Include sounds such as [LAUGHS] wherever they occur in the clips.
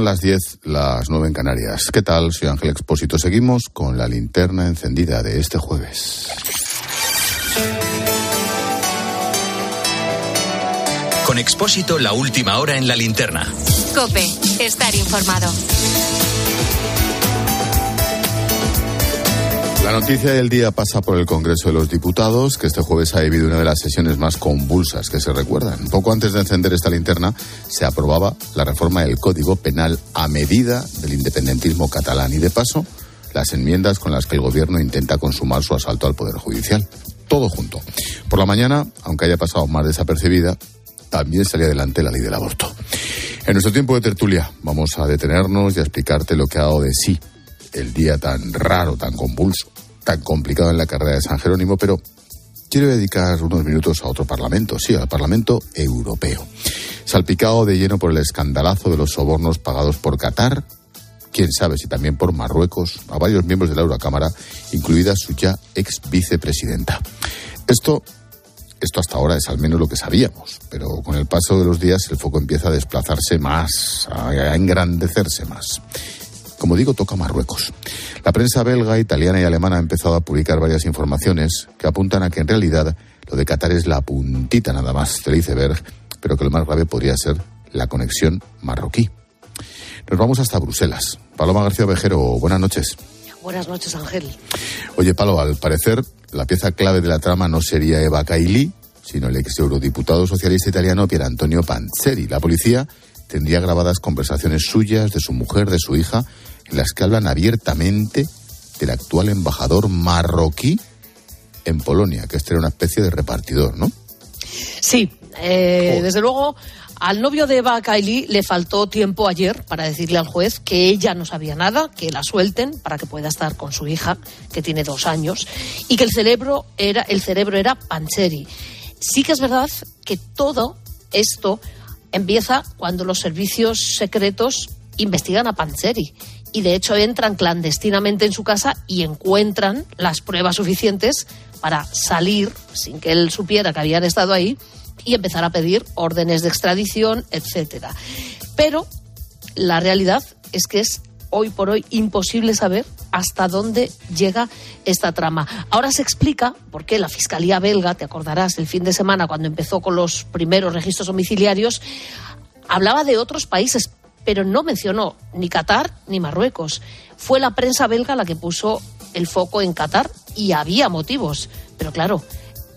Son las 10, las 9 en Canarias. ¿Qué tal? Soy Ángel Expósito. Seguimos con la linterna encendida de este jueves. Con Expósito, la última hora en la linterna. Cope, estar informado. La noticia del día pasa por el Congreso de los Diputados, que este jueves ha vivido una de las sesiones más convulsas que se recuerdan. Poco antes de encender esta linterna, se aprobaba la reforma del Código Penal a medida del independentismo catalán y, de paso, las enmiendas con las que el Gobierno intenta consumar su asalto al Poder Judicial. Todo junto. Por la mañana, aunque haya pasado más desapercibida, también salía adelante la ley del aborto. En nuestro tiempo de tertulia, vamos a detenernos y a explicarte lo que ha dado de sí el día tan raro, tan convulso, tan complicado en la carrera de San Jerónimo, pero quiero dedicar unos minutos a otro Parlamento, sí, al Parlamento Europeo. Salpicado de lleno por el escandalazo de los sobornos pagados por Qatar, quién sabe si también por Marruecos, a varios miembros de la Eurocámara, incluida su ya ex vicepresidenta. Esto, esto hasta ahora es al menos lo que sabíamos, pero con el paso de los días el foco empieza a desplazarse más, a engrandecerse más. Como digo, toca Marruecos. La prensa belga, italiana y alemana ha empezado a publicar varias informaciones que apuntan a que en realidad lo de Qatar es la puntita nada más del iceberg, pero que lo más grave podría ser la conexión marroquí. Nos vamos hasta Bruselas. Paloma García Vejero, buenas noches. Buenas noches, Ángel. Oye, Palo, al parecer la pieza clave de la trama no sería Eva Kaili, sino el ex eurodiputado socialista italiano Pier Antonio Panzeri. La policía tendría grabadas conversaciones suyas, de su mujer, de su hija, las que hablan abiertamente del actual embajador marroquí en Polonia, que este era una especie de repartidor, ¿no? Sí, eh, desde luego al novio de Eva Kaili le faltó tiempo ayer para decirle al juez que ella no sabía nada, que la suelten para que pueda estar con su hija, que tiene dos años, y que el cerebro era, el cerebro era Pancheri. Sí que es verdad que todo esto empieza cuando los servicios secretos investigan a Pancheri y de hecho entran clandestinamente en su casa y encuentran las pruebas suficientes para salir sin que él supiera que habían estado ahí y empezar a pedir órdenes de extradición, etcétera. Pero la realidad es que es hoy por hoy imposible saber hasta dónde llega esta trama. Ahora se explica por qué la Fiscalía belga, te acordarás, el fin de semana cuando empezó con los primeros registros domiciliarios, hablaba de otros países, pero no mencionó ni Qatar ni Marruecos. Fue la prensa belga la que puso el foco en Qatar y había motivos. Pero claro,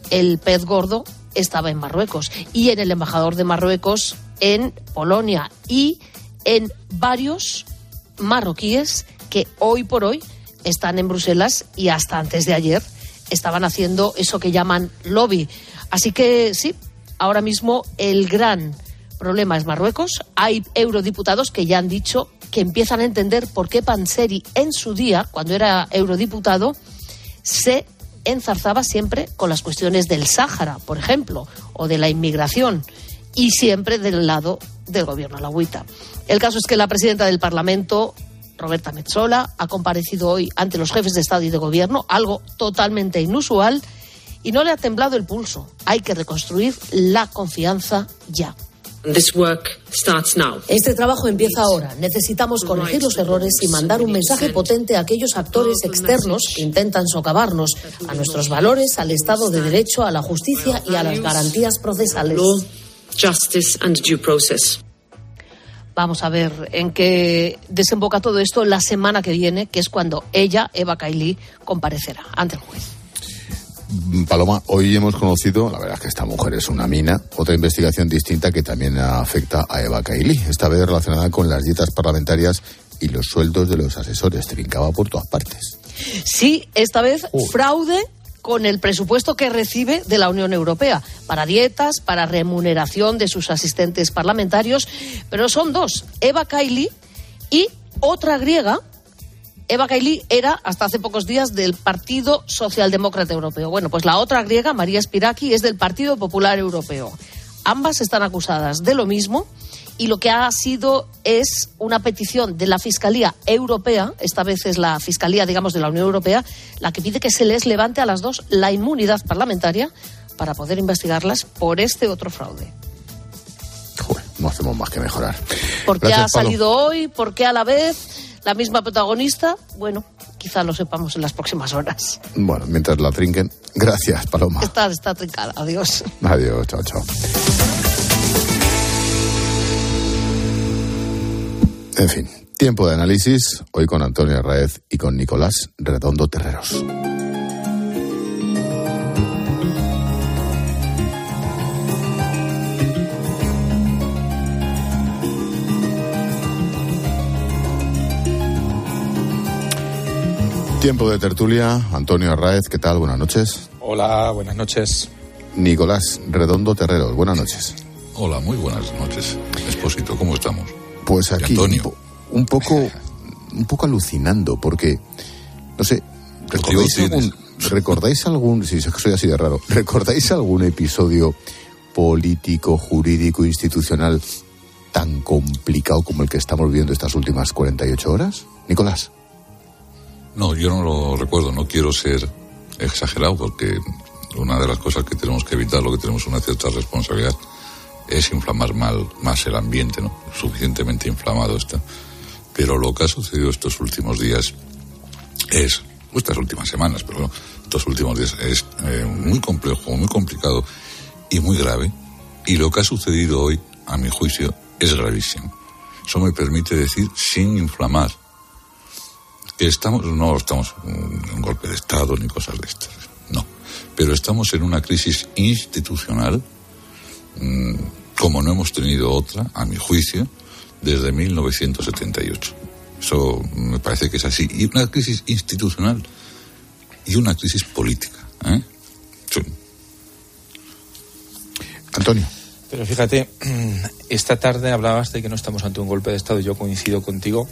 el pez gordo estaba en Marruecos y en el embajador de Marruecos en Polonia y en varios marroquíes que hoy por hoy están en Bruselas y hasta antes de ayer estaban haciendo eso que llaman lobby. Así que sí, ahora mismo el gran problema es Marruecos. Hay eurodiputados que ya han dicho que empiezan a entender por qué Panseri en su día, cuando era eurodiputado, se enzarzaba siempre con las cuestiones del Sáhara, por ejemplo, o de la inmigración, y siempre del lado del gobierno alawita. El caso es que la presidenta del Parlamento, Roberta Metzola, ha comparecido hoy ante los jefes de Estado y de Gobierno, algo totalmente inusual, y no le ha temblado el pulso. Hay que reconstruir la confianza ya. Este trabajo empieza ahora. Necesitamos corregir los errores y mandar un mensaje potente a aquellos actores externos que intentan socavarnos, a nuestros valores, al Estado de Derecho, a la justicia y a las garantías procesales. Vamos a ver en qué desemboca todo esto la semana que viene, que es cuando ella, Eva Kaili, comparecerá ante el juez. Paloma, hoy hemos conocido, la verdad es que esta mujer es una mina, otra investigación distinta que también afecta a Eva Kaili, esta vez relacionada con las dietas parlamentarias y los sueldos de los asesores. Trincaba por todas partes. Sí, esta vez fraude con el presupuesto que recibe de la Unión Europea para dietas, para remuneración de sus asistentes parlamentarios, pero son dos, Eva Kaili y otra griega Eva Kaili era, hasta hace pocos días, del Partido Socialdemócrata Europeo. Bueno, pues la otra griega, María Spiraki, es del Partido Popular Europeo. Ambas están acusadas de lo mismo y lo que ha sido es una petición de la Fiscalía Europea, esta vez es la Fiscalía, digamos, de la Unión Europea, la que pide que se les levante a las dos la inmunidad parlamentaria para poder investigarlas por este otro fraude no hacemos más que mejorar. ¿Por qué Gracias, ha Pablo. salido hoy? ¿Por qué a la vez la misma protagonista? Bueno, quizá lo sepamos en las próximas horas. Bueno, mientras la trinquen. Gracias, Paloma. Está, está trincada. Adiós. Adiós, chao, chao. En fin, tiempo de análisis, hoy con Antonio Raez y con Nicolás Redondo Terreros. Tiempo de tertulia, Antonio Arraez, ¿qué tal? Buenas noches. Hola, buenas noches. Nicolás Redondo Terreros, buenas noches. Hola, muy buenas noches. Expósito, ¿cómo estamos? Pues aquí un, Antonio. un poco un poco alucinando porque no sé, ¿recordáis Motivo algún, [LAUGHS] recordáis algún sí, es que soy así de raro. ¿Recordáis algún episodio político, jurídico, institucional tan complicado como el que estamos viviendo estas últimas 48 horas? Nicolás. No, yo no lo recuerdo, no quiero ser exagerado porque una de las cosas que tenemos que evitar, lo que tenemos una cierta responsabilidad, es inflamar mal, más el ambiente, ¿no? Suficientemente inflamado está. Pero lo que ha sucedido estos últimos días es, estas últimas semanas, pero estos últimos días es eh, muy complejo, muy complicado y muy grave. Y lo que ha sucedido hoy, a mi juicio, es gravísimo. Eso me permite decir, sin inflamar, estamos, no estamos en un golpe de Estado ni cosas de estas, no. Pero estamos en una crisis institucional mm, como no hemos tenido otra, a mi juicio, desde 1978. Eso me parece que es así. Y una crisis institucional y una crisis política. ¿eh? Sí. Antonio. Pero fíjate, [CLEARS THROAT] esta tarde hablabas de que no estamos ante un golpe de Estado. Yo coincido contigo,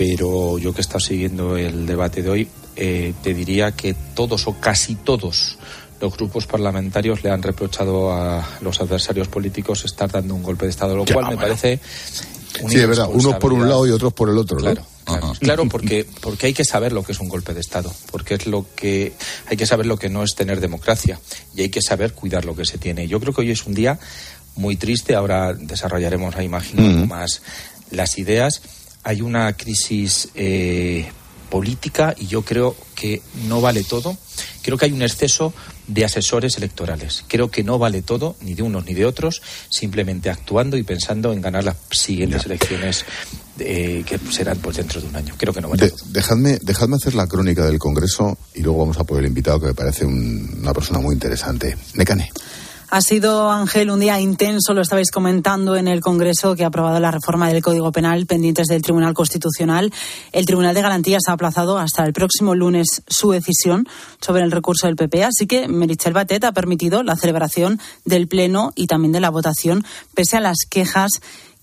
pero yo que he estado siguiendo el debate de hoy, eh, te diría que todos o casi todos los grupos parlamentarios le han reprochado a los adversarios políticos estar dando un golpe de Estado, lo cual me parece. una Sí, es verdad, unos por un lado y otros por el otro, ¿no? Claro, claro, porque, porque hay que saber lo que es un golpe de Estado, porque es lo que hay que saber lo que no es tener democracia y hay que saber cuidar lo que se tiene. Yo creo que hoy es un día muy triste, ahora desarrollaremos, imagino, Ujú. más las ideas. Hay una crisis eh, política y yo creo que no vale todo. Creo que hay un exceso de asesores electorales. Creo que no vale todo, ni de unos ni de otros, simplemente actuando y pensando en ganar las siguientes elecciones eh, que serán pues dentro de un año. Creo que no vale De- todo. dejadme, dejadme hacer la crónica del Congreso y luego vamos a por el invitado que me parece un- una persona muy interesante. Necane. Ha sido, Ángel, un día intenso, lo estabais comentando en el Congreso que ha aprobado la reforma del Código Penal pendientes del Tribunal Constitucional. El Tribunal de Garantías ha aplazado hasta el próximo lunes su decisión sobre el recurso del PP, así que Merichel Batet ha permitido la celebración del Pleno y también de la votación, pese a las quejas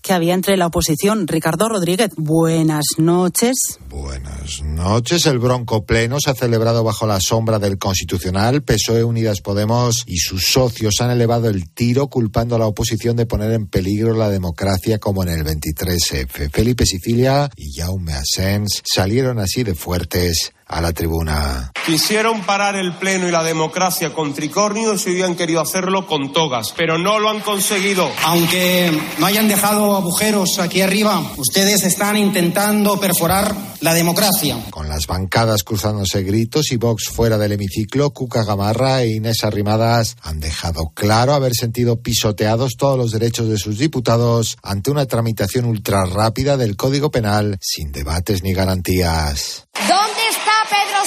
que había entre la oposición. Ricardo Rodríguez, buenas noches. Buenas noches. El Bronco Pleno se ha celebrado bajo la sombra del Constitucional. PSOE, Unidas Podemos y sus socios han elevado el tiro culpando a la oposición de poner en peligro la democracia como en el 23F. Felipe Sicilia y Jaume Asens salieron así de fuertes a la tribuna. Quisieron parar el Pleno y la democracia con tricornios y han querido hacerlo con togas, pero no lo han conseguido. Aunque no hayan dejado agujeros aquí arriba, ustedes están intentando perforar la democracia. Con las bancadas cruzándose gritos y Vox fuera del hemiciclo, Cuca Gamarra e Inés Arrimadas han dejado claro haber sentido pisoteados todos los derechos de sus diputados ante una tramitación ultra rápida del Código Penal sin debates ni garantías. ¿Dónde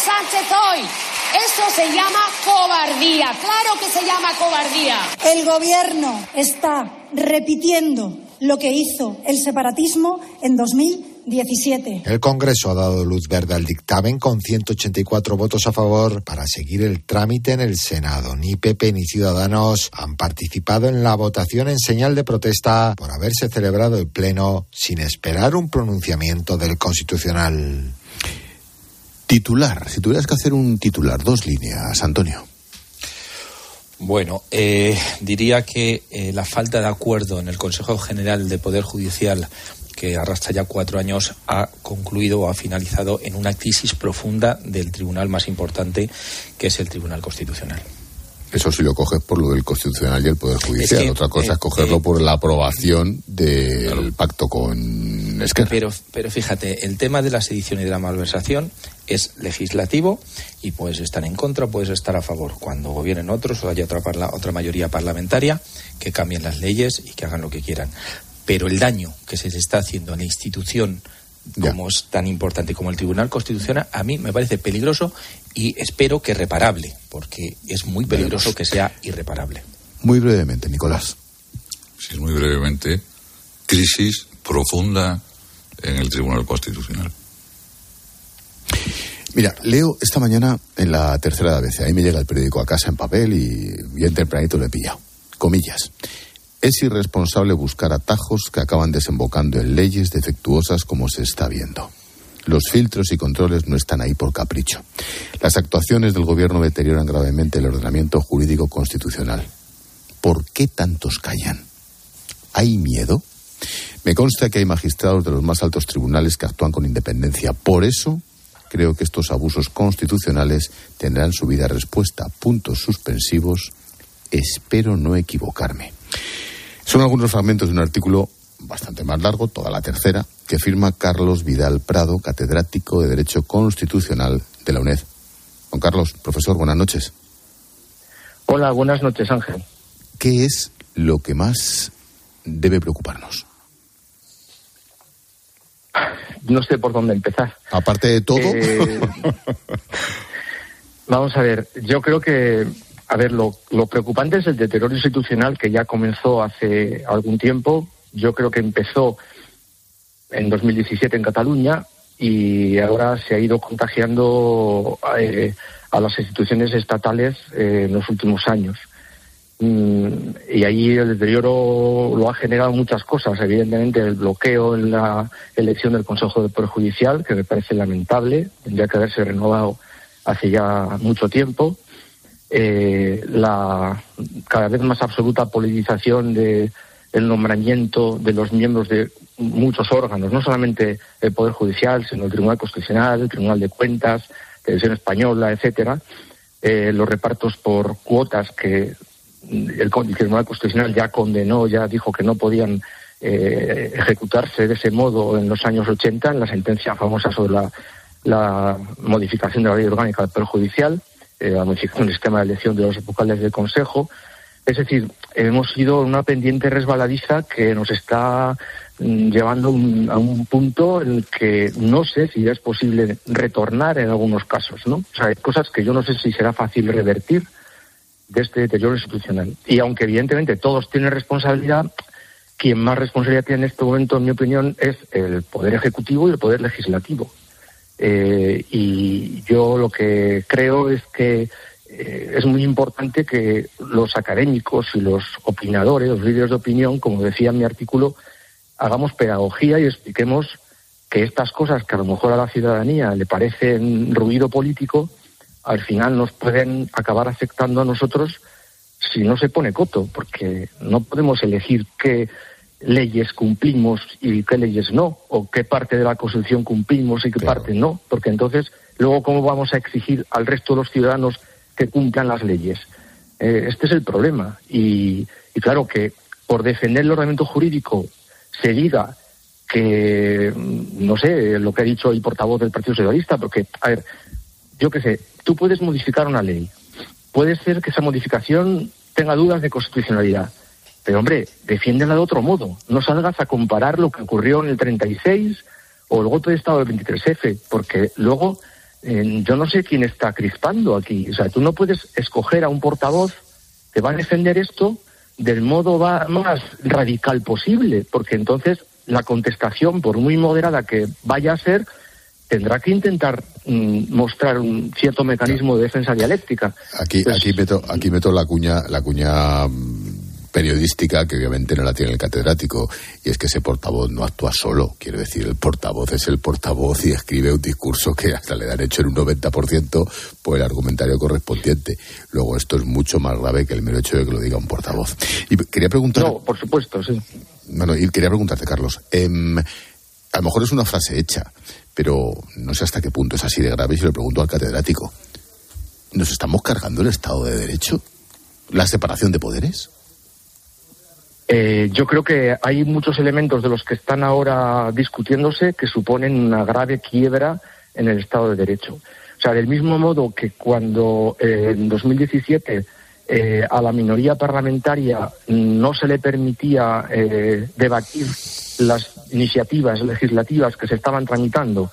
Sánchez hoy? Eso se llama cobardía. Claro que se llama cobardía. El gobierno está repitiendo lo que hizo el separatismo en 2017. El Congreso ha dado luz verde al dictamen con 184 votos a favor para seguir el trámite en el Senado. Ni PP ni Ciudadanos han participado en la votación en señal de protesta por haberse celebrado el Pleno sin esperar un pronunciamiento del Constitucional. Titular, si tuvieras que hacer un titular, dos líneas, Antonio. Bueno, eh, diría que eh, la falta de acuerdo en el Consejo General de Poder Judicial, que arrastra ya cuatro años, ha concluido o ha finalizado en una crisis profunda del tribunal más importante, que es el Tribunal Constitucional. Eso sí lo coges por lo del Constitucional y el Poder Judicial. Otra cosa es cogerlo por la aprobación del pacto con Esquerra. Pero, pero fíjate, el tema de la sedición y de la malversación es legislativo y puedes estar en contra, puedes estar a favor. Cuando gobiernen otros o haya otra, otra mayoría parlamentaria, que cambien las leyes y que hagan lo que quieran. Pero el daño que se está haciendo a la institución como es tan importante como el Tribunal Constitucional, a mí me parece peligroso y espero que reparable, porque es muy peligroso que sea irreparable. Muy brevemente, Nicolás. Sí, muy brevemente. Crisis profunda en el Tribunal Constitucional. Mira, leo esta mañana en la tercera de ABC, ahí me llega el periódico a casa en papel y bien tempranito lo he pillado. Comillas. Es irresponsable buscar atajos que acaban desembocando en leyes defectuosas como se está viendo. Los filtros y controles no están ahí por capricho. Las actuaciones del Gobierno deterioran gravemente el ordenamiento jurídico constitucional. ¿Por qué tantos callan? ¿Hay miedo? Me consta que hay magistrados de los más altos tribunales que actúan con independencia. Por eso creo que estos abusos constitucionales tendrán su vida respuesta. Puntos suspensivos. Espero no equivocarme. Son algunos fragmentos de un artículo bastante más largo, toda la tercera, que firma Carlos Vidal Prado, catedrático de Derecho Constitucional de la UNED. Juan Carlos, profesor, buenas noches. Hola, buenas noches, Ángel. ¿Qué es lo que más debe preocuparnos? No sé por dónde empezar. Aparte de todo. Eh, [LAUGHS] vamos a ver, yo creo que a ver, lo, preocupante es el deterioro institucional que ya comenzó hace algún tiempo. Yo creo que empezó en 2017 en Cataluña y ahora se ha ido contagiando eh, a las instituciones estatales eh, en los últimos años. Mm, y ahí el deterioro lo ha generado muchas cosas. Evidentemente, el bloqueo en la elección del Consejo de Poder Judicial, que me parece lamentable, tendría que haberse renovado hace ya mucho tiempo eh, la cada vez más absoluta politización de el nombramiento de los miembros de muchos órganos, no solamente el Poder Judicial, sino el Tribunal Constitucional, el Tribunal de Cuentas, Televisión Española, etcétera, eh, los repartos por cuotas que el, Tribunal Constitucional ya condenó, ya dijo que no podían eh, ejecutarse de ese modo en los años 80, en la sentencia famosa sobre la, la modificación de la ley orgánica del Poder Judicial eh, la modificación del sistema de elección de los vocales del Consejo. Es decir, hemos ido una pendiente resbaladiza que nos está mm, llevando a un punto en el que no sé si es posible retornar en algunos casos, ¿no? O sea, hay cosas que yo no sé si será fácil revertir de este deterioro institucional. Y aunque evidentemente todos tienen responsabilidad, quien más responsabilidad tiene en este momento, en mi opinión, es el Poder Ejecutivo y el Poder Legislativo. Eh, y yo lo que creo es que eh, es muy importante que los académicos y los opinadores, los líderes de opinión, como decía en mi artículo, hagamos pedagogía y expliquemos que estas cosas que a lo mejor a la ciudadanía le parecen ruido político, al final nos pueden acabar afectando a nosotros si no se pone coto, porque no podemos elegir qué leyes cumplimos y qué leyes no, o qué parte de la Constitución cumplimos y qué parte no, porque entonces luego cómo vamos a exigir al resto de los ciudadanos que cumplan las leyes. Eh, este es el problema. Y, claro que por defender el ordenamiento jurídico se diga que, mm, no sé, lo que ha dicho el portavoz del Partido Socialista, porque, a ver, yo qué sé, tú puedes modificar una ley. Puede ser que esa modificación tenga dudas de constitucionalidad pero hombre, defiéndela de otro modo. No salgas a comparar lo que ocurrió en el 36 o el golpe de Estado del 23F, porque luego eh, yo no sé quién está crispando aquí. O sea, tú no puedes escoger a un portavoz que va a defender esto del modo más radical posible, porque entonces la contestación, por muy moderada que vaya a ser, tendrá que intentar mm, mostrar un cierto mecanismo de defensa dialéctica. Aquí, pues aquí meto, aquí meto la cuña, la cuña mm, periodística que obviamente no la tiene el catedrático y es que ese portavoz no actúa solo, quiero decir, el portavoz es el portavoz y escribe un discurso que hasta le dan hecho en un 90% por el argumentario correspondiente. Luego esto es mucho más grave que el mero hecho de que lo diga un portavoz. Y quería preguntar... No, por supuesto, sí. Bueno, y quería preguntarte, Carlos, em, a lo mejor es una frase hecha, pero no sé hasta qué punto es así de grave si lo pregunto al catedrático. ¿Nos estamos cargando el Estado de Derecho? la separación de poderes? Eh, yo creo que hay muchos elementos de los que están ahora discutiéndose que suponen una grave quiebra en el Estado de Derecho. O sea, del mismo modo que cuando eh, en 2017 eh, a la minoría parlamentaria no se le permitía eh, debatir las iniciativas legislativas que se estaban tramitando,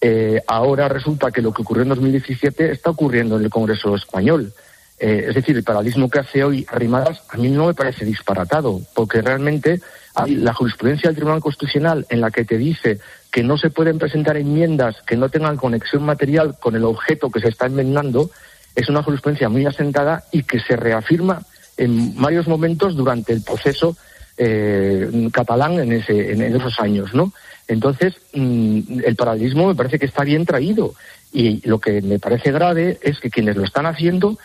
eh, ahora resulta que lo que ocurrió en 2017 está ocurriendo en el Congreso español. Eh, es decir, el paralismo que hace hoy Arrimadas a mí no me parece disparatado, porque realmente la jurisprudencia del Tribunal Constitucional en la que te dice que no se pueden presentar enmiendas que no tengan conexión material con el objeto que se está enmendando, es una jurisprudencia muy asentada y que se reafirma en varios momentos durante el proceso eh, catalán en, ese, en, esos años, ¿no? Entonces, mm, el paralelismo me parece que está bien traído y lo que me parece grave es que quienes lo están haciendo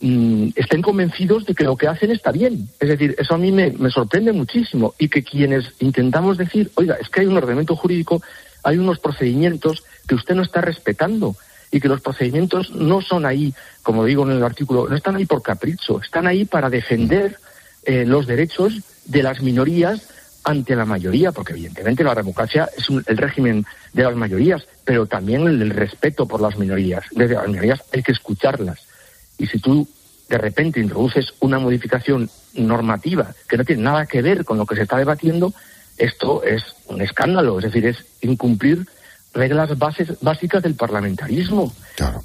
mm, estén convencidos de que lo que hacen está bien. Es decir, eso a mí me, me sorprende muchísimo y que quienes intentamos decir, oiga, es que hay un ordenamiento jurídico, hay unos procedimientos que usted no está respetando y que los procedimientos no son ahí, como digo en el artículo, no están ahí por capricho, están ahí para defender eh, los derechos de las minorías ante la mayoría, porque evidentemente la democracia es un, el régimen de las mayorías, pero también el, el respeto por las minorías. Desde las minorías hay que escucharlas. Y si tú de repente introduces una modificación normativa que no tiene nada que ver con lo que se está debatiendo, esto es un escándalo, es decir, es incumplir reglas bases, básicas del parlamentarismo.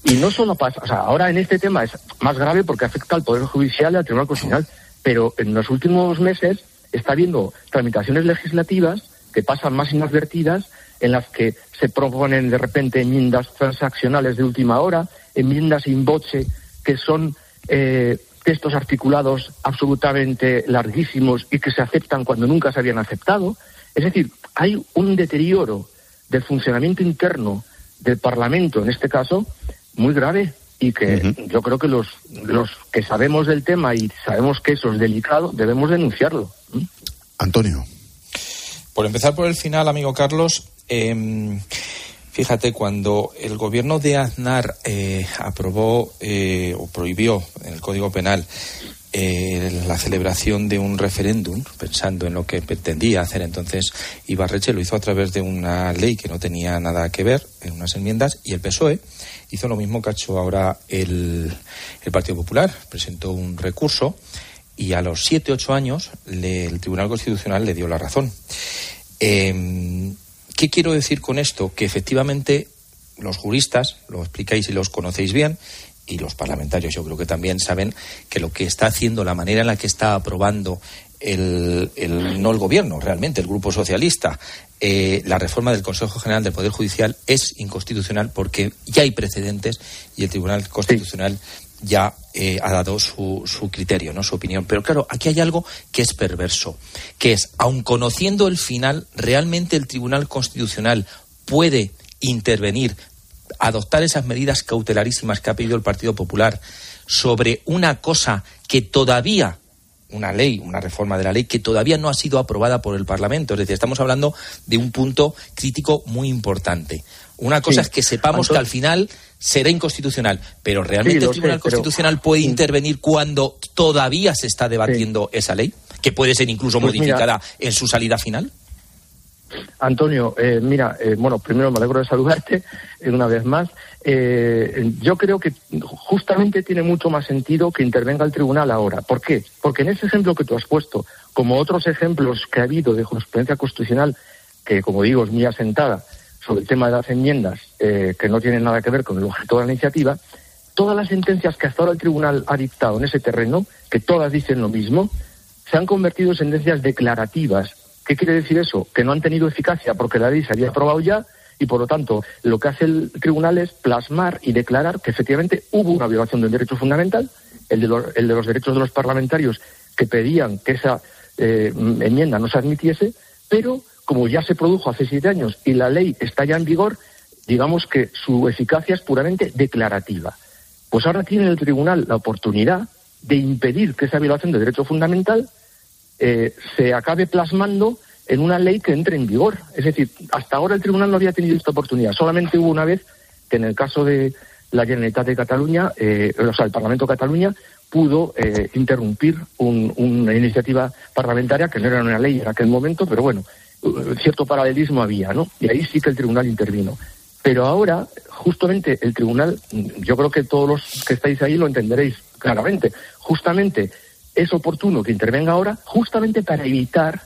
Y no solo pasa, o sea, ahora en este tema es más grave porque afecta al Poder Judicial y al Tribunal Constitucional, pero en los últimos meses está habiendo tramitaciones legislativas que pasan más inadvertidas, en las que se proponen de repente enmiendas transaccionales de última hora, enmiendas in voce, que son eh, textos articulados absolutamente larguísimos y que se aceptan cuando nunca se habían aceptado. Es decir, hay un deterioro del funcionamiento interno del Parlamento, en este caso, muy grave y que uh -huh. yo creo que los, los que sabemos del tema y sabemos que eso es delicado, debemos denunciarlo. ¿Mm? Antonio. Por empezar por el final, amigo Carlos, eh, fíjate, cuando el gobierno de Aznar eh, aprobó eh, o prohibió en el Código Penal eh, la celebración de un referéndum, pensando en lo que pretendía hacer entonces Ibarreche, lo hizo a través de una ley que no tenía nada que ver, en unas enmiendas, y el PSOE hizo lo mismo que ha hecho ahora el, el Partido Popular, presentó un recurso y a los siete, ocho años le, el Tribunal Constitucional le dio la razón. Eh, ¿Qué quiero decir con esto? Que efectivamente los juristas, lo explicáis y los conocéis bien, y los parlamentarios yo creo que también saben que lo que está haciendo, la manera en la que está aprobando el, el no el gobierno, realmente el Grupo Socialista, eh, la reforma del Consejo General del Poder Judicial es inconstitucional porque ya hay precedentes y el Tribunal Constitucional sí. Ya eh, ha dado su, su criterio, no su opinión. Pero claro, aquí hay algo que es perverso, que es, aun conociendo el final, realmente el Tribunal Constitucional puede intervenir adoptar esas medidas cautelarísimas que ha pedido el Partido Popular sobre una cosa que todavía una ley, una reforma de la ley que todavía no ha sido aprobada por el Parlamento. Es decir, estamos hablando de un punto crítico muy importante. Una cosa sí. es que sepamos Entonces, que al final será inconstitucional, pero realmente sí, el Tribunal sé, Constitucional pero... puede intervenir cuando todavía se está debatiendo esa ley, que puede ser incluso pues modificada mira, en su salida final. Antonio, eh, mira, eh, bueno, primero me alegro de saludarte eh, una vez más. Yo creo que justamente tiene mucho más sentido que intervenga el tribunal ahora. ¿Por qué? Porque en ese ejemplo que tú has puesto, como otros ejemplos que ha habido de jurisprudencia constitucional, que como digo es muy asentada sobre el tema de las enmiendas, eh, que no tienen nada que ver con el objeto de la iniciativa, todas las sentencias que hasta ahora el tribunal ha dictado en ese terreno, que todas dicen lo mismo, se han convertido en sentencias declarativas ¿Qué quiere decir eso? Que no han tenido eficacia porque la ley se había aprobado ya y por lo tanto lo que hace el tribunal es plasmar y declarar que efectivamente hubo una violación del derecho fundamental, el de, los, el de los derechos de los parlamentarios que pedían que esa eh, enmienda no se admitiese, pero como ya se produjo hace siete años y la ley está ya en vigor, digamos que su eficacia es puramente declarativa. Pues ahora tiene el tribunal la oportunidad de impedir que esa violación de derecho fundamental eh, se acabe plasmando en una ley que entre en vigor. Es decir, hasta ahora el tribunal no había tenido esta oportunidad. Solamente hubo una vez que en el caso de la Generalitat de Cataluña, eh, o sea, el Parlamento de Cataluña, pudo eh, interrumpir una iniciativa parlamentaria que no era una ley en aquel momento, pero bueno, cierto paralelismo había, ¿no? Y ahí sí que el tribunal intervino. Pero ahora, justamente, el tribunal, yo creo que todos los que estáis ahí lo entenderéis claramente, justamente es oportuno que intervenga ahora, justamente para evitar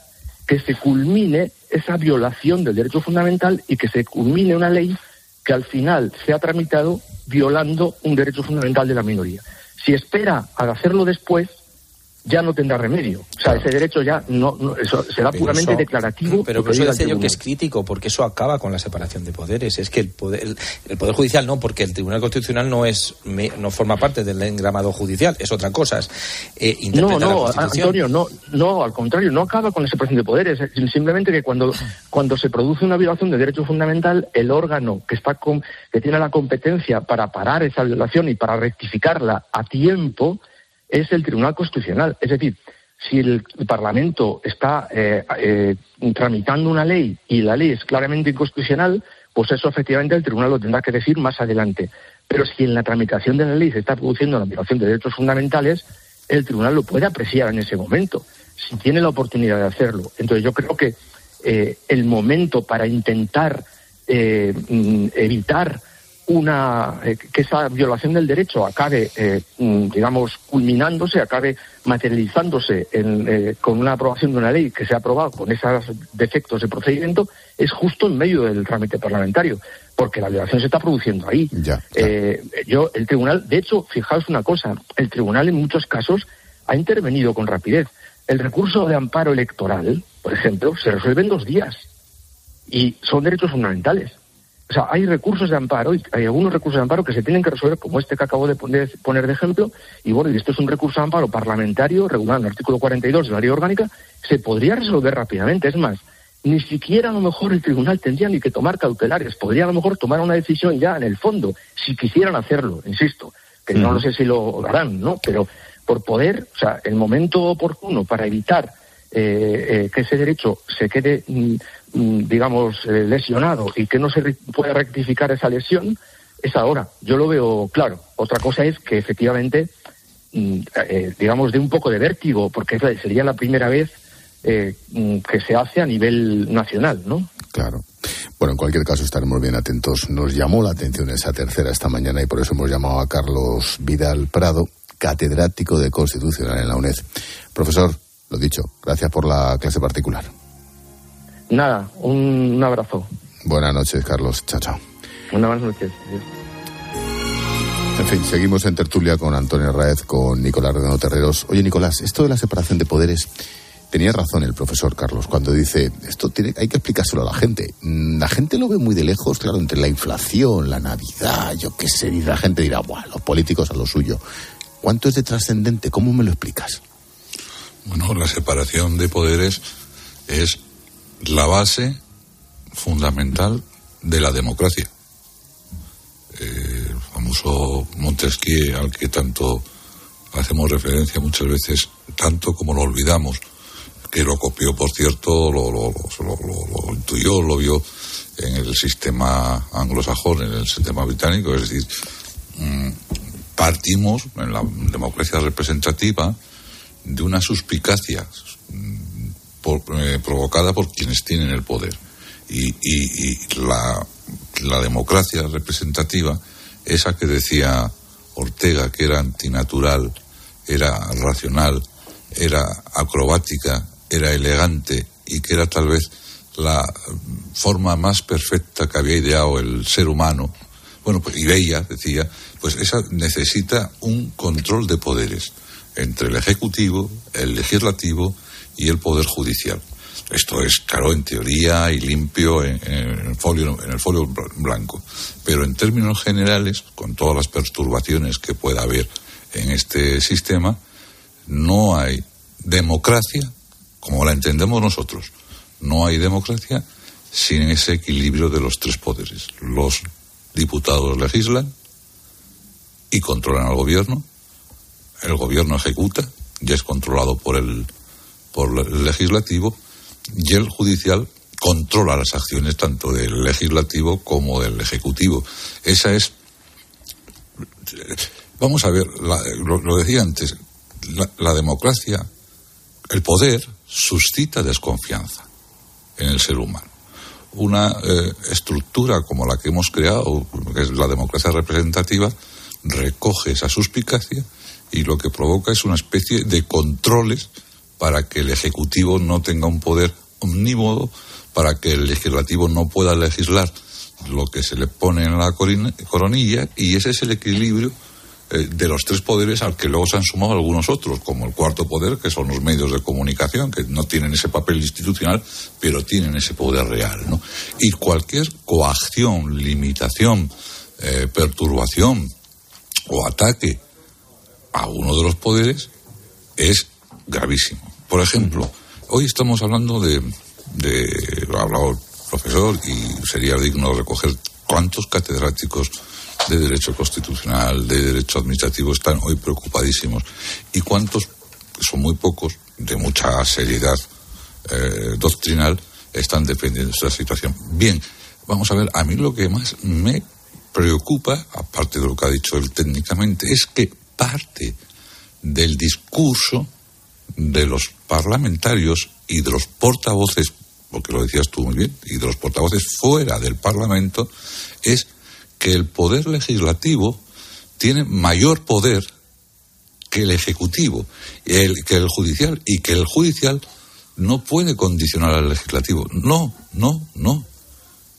que se culmine esa violación del derecho fundamental y que se culmine una ley que al final se ha tramitado violando un derecho fundamental de la minoría. Si espera a hacerlo después, ya no tendrá remedio. O sea, ese derecho ya no, eso será puramente declarativo. Pero por eso decía yo que es crítico, porque eso acaba con la separación de poderes. Es que el poder, el, poder judicial no, porque el Tribunal Constitucional no es no forma parte del engramado judicial, es otra cosa. Eh, no, no, Antonio, no, no, al contrario, no acaba con la separación de poderes. Simplemente que cuando, cuando se produce una violación de derecho fundamental, el órgano que está con, que tiene la competencia para parar esa violación y para rectificarla a tiempo es el Tribunal Constitucional. Es decir, si el Parlamento está eh, eh, tramitando una ley y la ley es claramente inconstitucional, pues eso efectivamente el Tribunal lo tendrá que decir más adelante. Pero si en la tramitación de la ley se está produciendo la violación de derechos fundamentales, el Tribunal lo puede apreciar en ese momento, si tiene la oportunidad de hacerlo. Entonces yo creo que eh, el momento para intentar mm, evitar una eh, que esa violación del derecho acabe, eh, mm, digamos, culminándose, acabe materializándose eh, con una aprobación de una ley que se ha aprobado con esos defectos de procedimiento, es justo en medio del trámite parlamentario, porque la violación se está produciendo ahí. yo, el tribunal, de hecho, fijaos una cosa, el tribunal en muchos casos ha intervenido con rapidez. El recurso de amparo electoral, por ejemplo, se resuelve en dos días y son derechos fundamentales. O sea, hay recursos de amparo, y hay algunos recursos de amparo que se tienen que resolver, como este que acabo de poner, de ejemplo, y bueno, y esto es un recurso de amparo parlamentario regulado en el artículo 42 de la ley orgánica, se podría resolver rápidamente. Es más, ni siquiera a lo mejor el tribunal tendría ni que tomar cautelares, podría a lo mejor tomar una decisión ya en el fondo, si quisieran hacerlo, insisto, que no lo sé si lo harán, ¿no? Pero por poder, o sea, el momento oportuno para evitar eh, eh, que ese derecho se quede mm, digamos, eh, lesionado y que no se puede rectificar esa lesión, es ahora. Yo lo veo claro. Otra cosa es que efectivamente, mm, eh, digamos, de un poco de vértigo, porque sería la primera vez eh, mm, que se hace a nivel nacional, ¿no? Claro. Bueno, en cualquier caso estaremos bien atentos. Nos llamó la atención esa tercera esta mañana y por eso hemos llamado a Carlos Vidal Prado, catedrático de Constitucional en la UNED. Profesor, lo dicho, gracias por la clase particular. Nada, un, abrazo. Buenas noches, Carlos. Chao, chao. Buenas noches. En fin, seguimos en tertulia con Antonio Raez, con Nicolás Redeno Terreros. Oye, Nicolás, esto de la separación de poderes, tenía razón el profesor Carlos cuando dice, esto tiene, hay que explicárselo a la gente. Mm, la gente lo ve muy de lejos, claro, entre la inflación, la Navidad, yo qué sé, y la gente dirá, bueno, los políticos a lo suyo. ¿Cuánto es de trascendente? ¿Cómo me lo explicas? Bueno, la separación de poderes es la base fundamental de la democracia. El famoso Montesquieu, al que tanto hacemos referencia muchas veces, tanto como lo olvidamos, que lo copió, por cierto, lo, lo, lo, intuyó, lo vio en el sistema anglosajón, en el sistema británico, es decir, mm, partimos en la democracia representativa de una suspicacia eh, provocada por quienes tienen el poder. Y, la, la, democracia representativa, esa que decía Ortega, que era antinatural, era racional, era acrobática, era elegante y que era tal vez la forma más perfecta que había ideado el ser humano, bueno, pues, y bella, decía, pues esa necesita un control de poderes entre el Ejecutivo, el Legislativo y el Poder Judicial. Esto es, claro, en teoría y limpio en, el folio, en el folio blanco. Pero en términos generales, con todas las perturbaciones que pueda haber en este sistema, no hay democracia como la entendemos nosotros. No hay democracia sin ese equilibrio de los tres poderes. Los diputados legislan y controlan al gobierno. El gobierno ejecuta y es controlado por el por el legislativo y el judicial controla las acciones tanto del legislativo como del ejecutivo. Esa es Vamos a ver, lo, decía antes, la, democracia, el poder suscita desconfianza en el ser humano. Una eh, estructura como la que hemos creado, que es la democracia representativa, recoge esa suspicacia y lo que provoca es una especie de controles para que el Ejecutivo no tenga un poder omnímodo, para que el Legislativo no pueda legislar lo que se le pone en la coronilla y ese es el equilibrio eh, de los tres poderes al que luego se han sumado algunos otros, como el cuarto poder, que son los medios de comunicación, que no tienen ese papel institucional, pero tienen ese poder real. ¿no? Y cualquier coacción, limitación, eh, perturbación o ataque a uno de los poderes es gravísimo. Por ejemplo, hoy estamos hablando de, de ha hablado el profesor y sería digno recoger cuántos catedráticos de Derecho Constitucional, de Derecho Administrativo están hoy preocupadísimos y cuántos, que son muy pocos, de mucha seriedad eh, doctrinal, están defendiendo esta situación. Bien, vamos a ver, a mí lo que más me preocupa, aparte de lo que ha dicho él técnicamente, es que parte del discurso de los parlamentarios y de los portavoces, porque lo decías tú muy bien, y de los portavoces fuera del Parlamento, es que el poder legislativo tiene mayor poder que el ejecutivo, que el judicial, y que el judicial no puede condicionar al legislativo. No, no, no.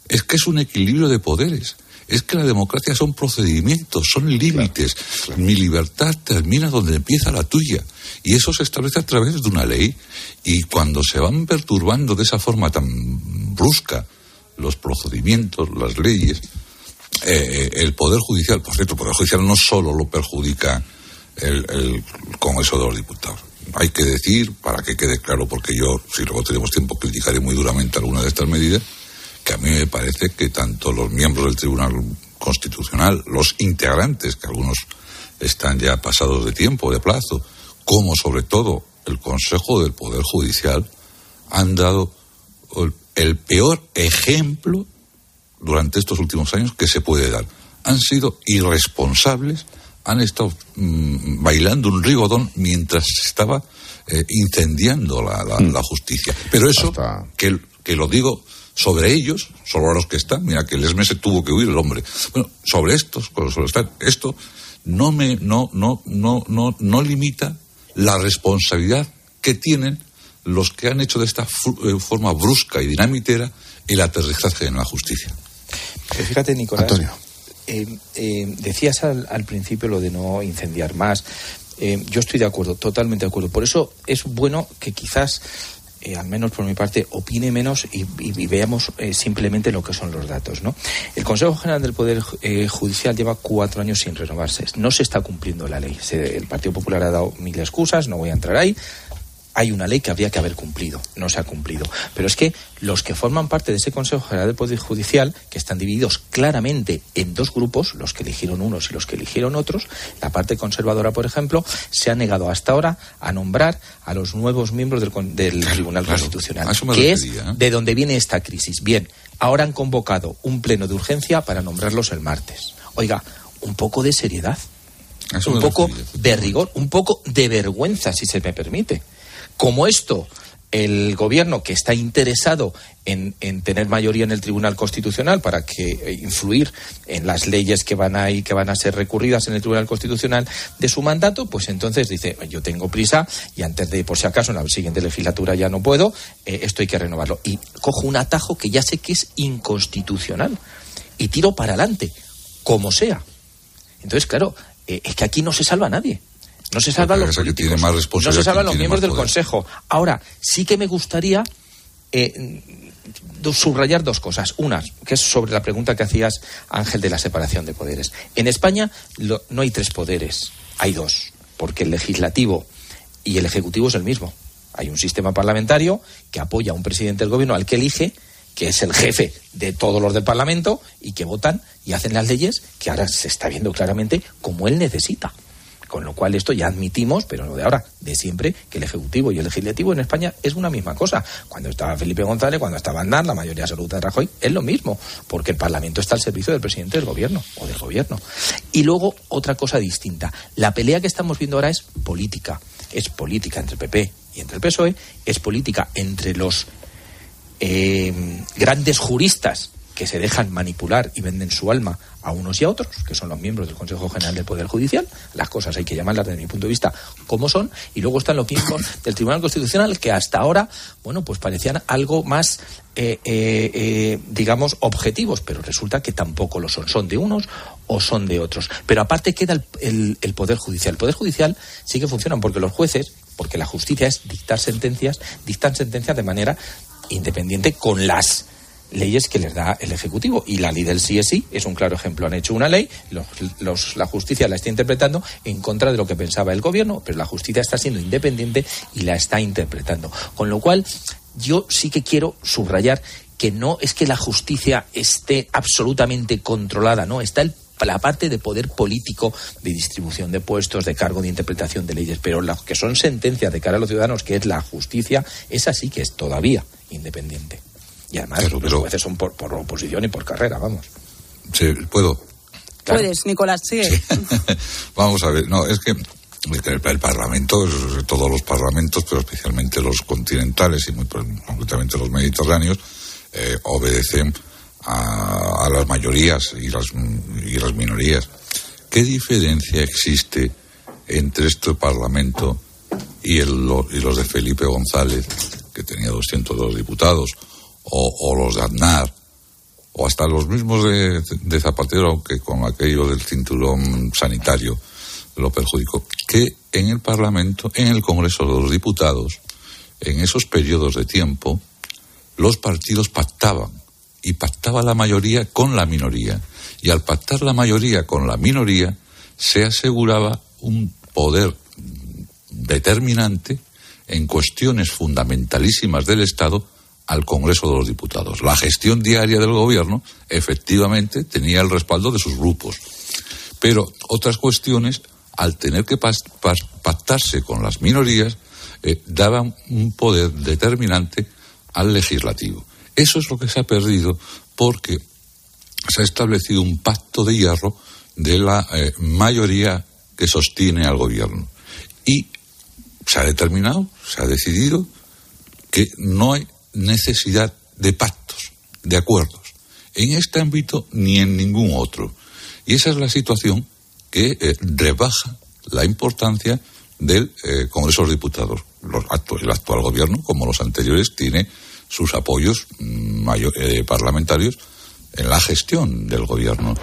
Es que es un equilibrio de poderes. Es que la democracia son procedimientos, son límites. Mi libertad termina donde empieza la tuya. Y eso se establece a través de una ley. Y cuando se van perturbando de esa forma tan brusca los procedimientos, las leyes, eh, el Poder Judicial, por cierto, el Poder Judicial no solo lo perjudica el, el, Congreso de los Diputados. Hay que decir, para que quede claro, porque yo, si luego tenemos tiempo, criticaré muy duramente alguna de estas medidas, que a mí me parece que tanto los miembros del Tribunal Constitucional, los integrantes, que algunos están ya pasados de tiempo, de plazo, como sobre todo el Consejo del Poder Judicial, han dado el peor ejemplo durante estos últimos años que se puede dar. Han sido irresponsables, han estado mm, bailando un rigodón mientras se estaba eh, incendiando la, mm. la, justicia. Pero eso, que, que lo digo sobre ellos, sobre los que están, mira que el ESME se tuvo que huir el hombre. Bueno, sobre estos, sobre estar, esto no me, no, no, no, no, no limita la responsabilidad que tienen los que han hecho de esta eh, forma brusca y dinamitera el aterrizaje en la justicia. Eh, fíjate, Nicolás. Antonio. Eh, eh, decías al, principio lo de no incendiar más. yo estoy de acuerdo, totalmente de acuerdo. Por eso es bueno que quizás, al menos por mi parte, opine menos y, veamos simplemente lo que son los datos. ¿no? El Consejo General del Poder Judicial lleva cuatro años sin renovarse. No se está cumpliendo la ley. el Partido Popular ha dado mil excusas, no voy a entrar ahí hay una ley que habría que haber cumplido, no se ha cumplido. Pero es que los que forman parte de ese Consejo General del Poder Judicial, que están divididos claramente en dos grupos, los que eligieron unos y los que eligieron otros, la parte conservadora, por ejemplo, se ha negado hasta ahora a nombrar a los nuevos miembros del, Tribunal Constitucional, que es ¿eh? de donde viene esta crisis. Bien, ahora han convocado un pleno de urgencia para nombrarlos el martes. Oiga, un poco de seriedad. un poco de rigor, un poco de vergüenza, si se me permite. Como esto, el gobierno que está interesado en, tener mayoría en el Tribunal Constitucional para que eh, influir en las leyes que van a que van a ser recurridas en el Tribunal Constitucional de su mandato, pues entonces dice yo tengo prisa y antes de por si acaso en la siguiente legislatura ya no puedo, eh, esto hay que renovarlo y cojo un atajo que ya sé que es inconstitucional y tiro para adelante como sea. Entonces claro, eh, es que aquí no se salva nadie. No se salvan los políticos, no se salvan los miembros del Consejo. Ahora, sí que me gustaría eh, subrayar dos cosas. Una, que es sobre la pregunta que hacías, Ángel, de la separación de poderes. En España no hay tres poderes, hay dos, porque el legislativo y el ejecutivo es el mismo. Hay un sistema parlamentario que apoya a un presidente del gobierno al que elige, que es el jefe de todos los del Parlamento y que votan y hacen las leyes que ahora se está viendo claramente como él necesita Con lo cual esto ya admitimos, pero no de ahora, de siempre, que el Ejecutivo y el Legislativo en España es una misma cosa. Cuando estaba Felipe González, cuando estaba Andar, la mayoría absoluta de Rajoy, es lo mismo, porque el Parlamento está al servicio del presidente del Gobierno o del Gobierno. Y luego otra cosa distinta. La pelea que estamos viendo ahora es política. Es política entre el PP y entre el PSOE, es política entre los eh, grandes juristas que se dejan manipular y venden su alma a unos y a otros, que son los miembros del Consejo General del Poder Judicial. Las cosas hay que llamarlas desde mi punto de vista como son. Y luego están los miembros [COUGHS] del Tribunal Constitucional que hasta ahora, bueno, pues parecían algo más, eh, eh, eh, digamos, objetivos, pero resulta que tampoco lo son. Son de unos o son de otros. Pero aparte queda el, el, el Poder Judicial. El Poder Judicial sí que funciona porque los jueces, porque la justicia es dictar sentencias, dictan sentencias de manera independiente con las leyes que les da el Ejecutivo. Y la ley del sí es sí es un claro ejemplo. Han hecho una ley, los, los, la justicia la está interpretando en contra de lo que pensaba el Gobierno, pero la justicia está siendo independiente y la está interpretando. Con lo cual, yo sí que quiero subrayar que no es que la justicia esté absolutamente controlada, no, está la parte de poder político, de distribución de puestos, de cargo de interpretación de leyes, pero lo que son sentencias de cara a los ciudadanos, que es la justicia, esa sí que es todavía independiente. Y además Pero- los pero- jueces son por, por oposición y por carrera, vamos. Sí, puedo. Puedes, Nicolás, sigue. [LAUGHS] Vamos a ver, no, es que el, Parlamento, todos los parlamentos, pero especialmente los continentales y muy pro- concretamente los mediterráneos, eh, obedecen a, a las mayorías y las, y las minorías. ¿Qué diferencia existe entre este Parlamento y, el- y los de Felipe González, que tenía 202 diputados, o, los de Aznar, o hasta los mismos de, de Zapatero, aunque con aquello del cinturón sanitario lo perjudicó, que en el Parlamento, en el Congreso de los Diputados, en esos periodos de tiempo, los partidos pactaban y pactaba la mayoría con la minoría. Y al pactar la mayoría con la minoría, se aseguraba un poder determinante en cuestiones fundamentalísimas del Estado al Congreso de los Diputados. La gestión diaria del gobierno efectivamente tenía el respaldo de sus grupos, pero otras cuestiones, al tener que pactarse con las minorías, eh, daban un poder determinante al legislativo. Eso es lo que se ha perdido porque se ha establecido un pacto de hierro de la eh, mayoría que sostiene al gobierno. Y se ha determinado, se ha decidido que no hay necesidad de pactos, de acuerdos, en este ámbito ni en ningún otro. Y esa es la situación que eh, rebaja la importancia del eh, Congreso de los Diputados. Los el actual gobierno, como los anteriores, tiene sus apoyos mm, eh, parlamentarios en la gestión del gobierno.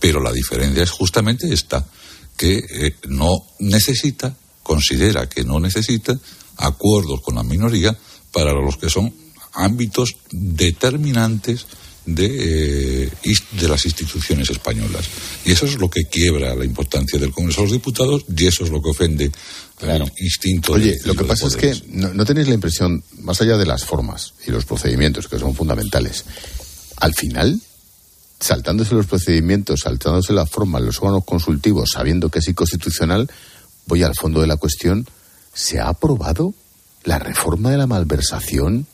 Pero la diferencia es justamente esta, que no necesita, considera que no necesita acuerdos con la minoría para los que son ámbitos determinantes de, eh, de las instituciones españolas. Y eso es lo que quiebra la importancia del Congreso de los Diputados y eso es lo que ofende al instinto Oye, lo que pasa es que no, no tenéis la impresión, más allá de las formas y los procedimientos, que son fundamentales, al final, saltándose los procedimientos, saltándose las formas, los órganos consultivos, sabiendo que es inconstitucional, voy al fondo de la cuestión, ¿se ha aprobado la reforma de la malversación,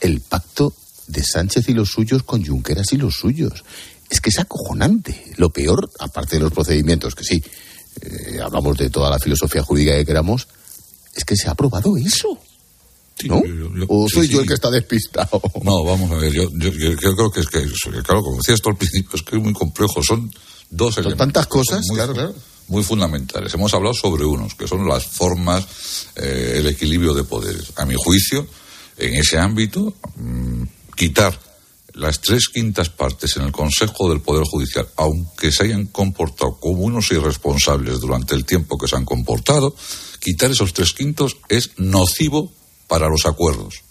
el pacto de Sánchez y los suyos con Junqueras y los suyos? Es que es acojonante. Lo peor, aparte de los procedimientos, que sí, eh, hablamos de toda la filosofía jurídica que queramos, es que se ha aprobado eso. ¿No? ¿O soy sí. yo el que está despistado? No, vamos a ver, yo, yo, yo- yo creo que es que, claro, como decías tú al principio, es que es muy complejo, son dos Son elementos. tantas cosas, muy, claro, claro. muy fundamentales. Hemos hablado sobre unos, que son las formas, eh, el equilibrio de poderes. A mi juicio, en ese ámbito, mm, quitar las tres quintas partes en el Consejo del Poder Judicial, aunque se hayan comportado como unos irresponsables durante el tiempo que se han comportado, quitar esos tres quintos es nocivo para los acuerdos.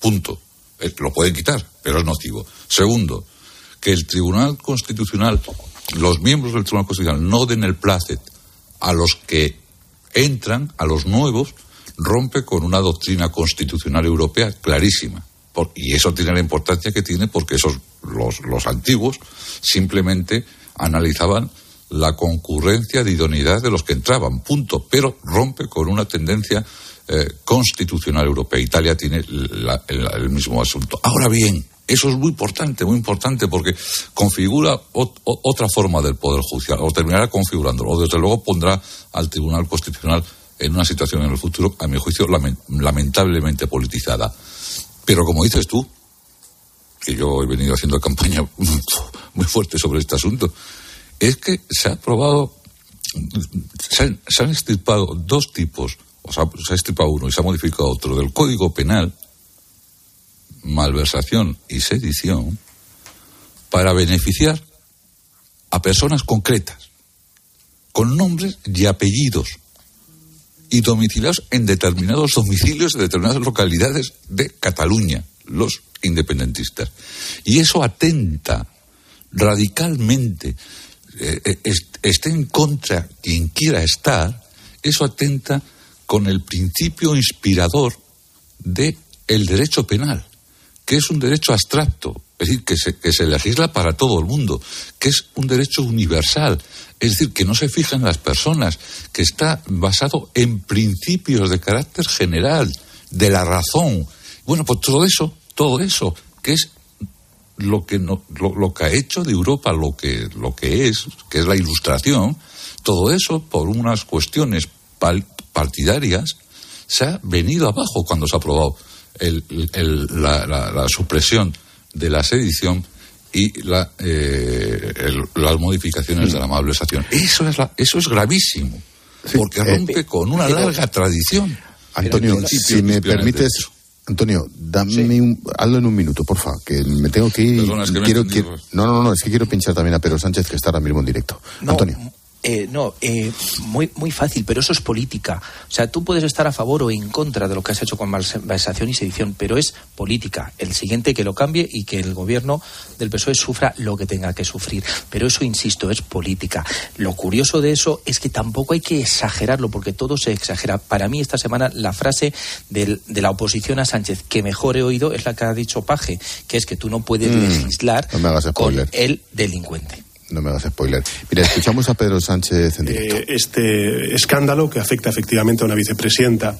Punto. Eh, Lo pueden quitar, pero es nocivo. Segundo, que el Tribunal Constitucional, los miembros del Tribunal Constitucional no den el placet a los que entran, a los nuevos, rompe con una doctrina constitucional europea clarísima. Por- y eso tiene la importancia que tiene porque esos, los, los antiguos, simplemente analizaban la concurrencia de idoneidad de los que entraban, punto, pero rompe con una tendencia eh, constitucional europea. Italia tiene el, mismo asunto. Ahora bien, eso es muy importante, muy importante, porque configura otra forma del Poder Judicial, o terminará configurándolo, o desde luego pondrá al Tribunal Constitucional en una situación en el futuro, a mi juicio, lamentablemente politizada. Pero como dices tú, que yo he venido haciendo [LAUGHS] campaña muy fuerte sobre este asunto, es que se ha aprobado, se han, se estirpado dos tipos, o sea, se ha estirpado uno y se ha modificado otro del Código Penal, malversación y sedición, para beneficiar a personas concretas, con nombres y apellidos, y domiciliados en determinados domicilios de determinadas localidades de Cataluña, los independentistas. Y eso atenta radicalmente eh, eh, esté en contra quien quiera estar, eso atenta con el principio inspirador de derecho penal, que es un derecho abstracto, es decir, que se, que se legisla para todo el mundo, que es un derecho universal, es decir, que no se fija en las personas, que está basado en principios de carácter general, de la razón. Bueno, pues todo eso, todo eso, que es lo que, no, lo, que ha hecho de Europa lo que, lo que es, que es la ilustración, todo eso por unas cuestiones partidarias se ha venido abajo cuando se ha aprobado el, la, supresión de la sedición y la, eh, las modificaciones de la malversación. Eso es, eso es gravísimo, porque eh, rompe con una larga tradición. Antonio, si me permites, Antonio, dame un, hazlo en un minuto, porfa, que me tengo que ir. quiero, no, no, no, es que quiero pinchar también a Pedro Sánchez, que está ahora mismo en directo. Antonio. Eh, no, eh, muy, muy fácil, pero eso es política. O sea, tú puedes estar a favor o en contra de lo que has hecho con malversación y sedición, pero es política. El siguiente que lo cambie y que el gobierno del PSOE sufra lo que tenga que sufrir. Pero eso, insisto, es política. Lo curioso de eso es que tampoco hay que exagerarlo, porque todo se exagera. Para mí, esta semana, la frase de la oposición a Sánchez que mejor he oído es la que ha dicho Paje, que es que tú no puedes mm, legislar con el delincuente. No me hagas spoiler. Mira, escuchamos a Pedro Sánchez en directo. Eh, este escándalo que afecta efectivamente a una vicepresidenta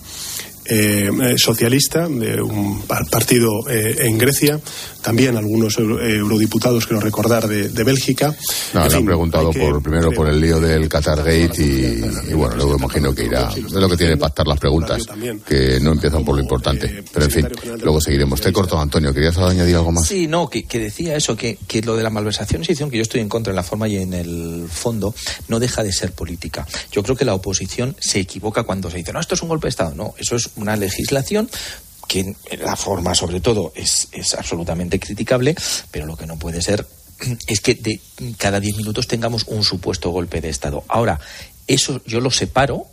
eh, socialista de un partido eh, en Grecia, también algunos eurodiputados, quiero recordar, de, Bélgica. No, le han preguntado por, primero por el lío del Qatar Gate y, bueno, luego imagino que irá. Es lo que tiene que pactar las preguntas, que no empiezan por lo importante. Pero en fin, luego seguiremos. Te corto, Antonio. ¿Querías añadir algo más? Sí, no, que, decía eso, que, que, lo de la malversación y que yo estoy en contra en la forma y en el fondo, no deja de ser política. Yo creo que la oposición se equivoca cuando se dice, no, esto es un golpe de Estado. No, eso es una legislación que la forma sobre todo es, es absolutamente criticable, pero lo que no puede ser [CLEARS THROAT] es que de cada diez minutos tengamos un supuesto golpe de Estado. Ahora, eso yo lo separo,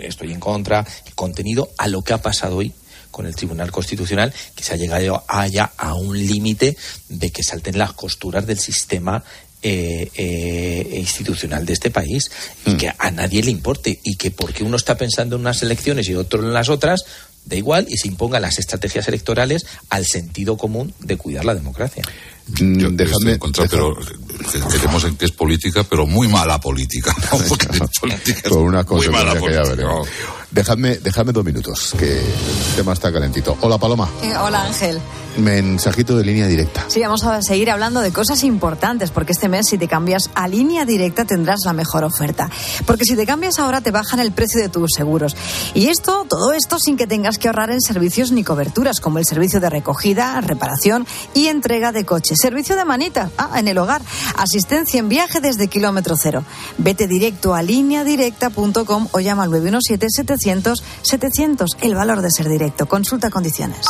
estoy en contra, contenido, a lo que ha pasado hoy con el Tribunal Constitucional, que se ha llegado allá a un límite de que salten las costuras del sistema eh, eh, institucional de este país y mm. que a nadie le importe y que porque uno está pensando en unas elecciones y otro en las otras, da igual y se impongan las estrategias electorales al sentido común de cuidar la democracia. Mm, Yo déjame, en contra, pero creemos en que es política, pero muy mala política. [LAUGHS] Por una [LAUGHS] cosa muy mala que ya veremos. Dejadme, dejadme dos minutos, que el tema está calentito. Hola, Paloma. Eh, hola, Ángel. Mensajito de línea directa. Sí, vamos a seguir hablando de cosas importantes, porque este mes si te cambias a línea directa tendrás la mejor oferta. Porque si te cambias ahora te bajan el precio de tus seguros. Y esto, todo esto sin que tengas que ahorrar en servicios ni coberturas, como el servicio de recogida, reparación y entrega de coches. Servicio de manita, ah, en el hogar. Asistencia en viaje desde kilómetro cero. Vete directo a lineadirecta.com o llama al 917 700 700. El valor de ser directo. Consulta condiciones.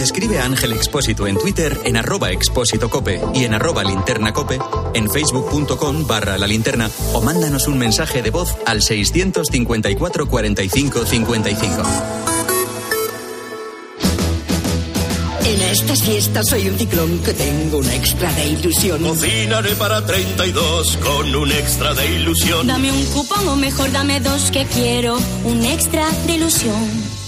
Escribe a Ángel Expósito en Twitter en arroba expósito cope y en arroba linterna cope, en facebook.com barra la linterna o mándanos un mensaje de voz al 654 45 55. En estas fiestas soy un ciclón que tengo un extra de ilusión. Cocinaré para 32 con un extra de ilusión. Dame un cupón o mejor dame dos que quiero un extra de ilusión.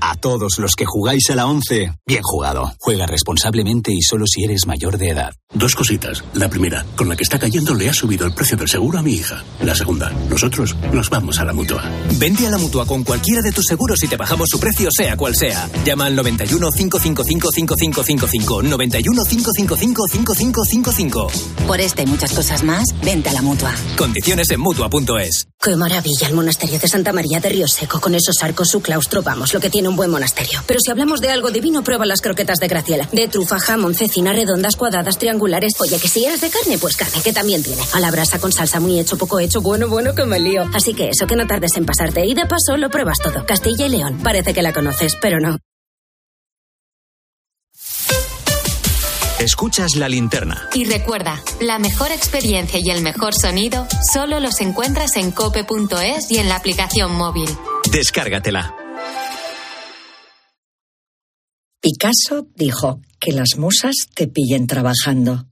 A todos los que jugáis a la 11, bien jugado. Juega responsablemente y solo si eres mayor de edad. Dos cositas. La primera, con la que está cayendo le ha subido el precio del seguro a mi hija. La segunda, nosotros nos vamos a la mutua. Vente a la mutua con cualquiera de tus seguros y te bajamos su precio, sea cual sea. Llama al 91 555 5555. 91 555 5555. Por esta y muchas cosas más, vente a la mutua. Condiciones en mutua.es. Qué maravilla el monasterio de Santa María de Río Seco con esos arcos, su claustro, vamos, lo que tiene un buen monasterio. Pero si hablamos de algo divino, prueba las croquetas de Graciela. De trufa, jamón, cecina, redondas, cuadradas, triangulares. Oye, que si eres de carne, pues carne, que también tiene. A la brasa con salsa muy hecho, poco hecho, bueno, bueno, que me lío. Así que eso, que no tardes en pasarte. Y de paso lo pruebas todo. Castilla y León. Parece que la conoces, pero no. Escuchas la linterna. Y recuerda, la mejor experiencia y el mejor sonido solo los encuentras en cope.es y en la aplicación móvil. Descárgatela. Picasso dijo que las musas te pillen trabajando.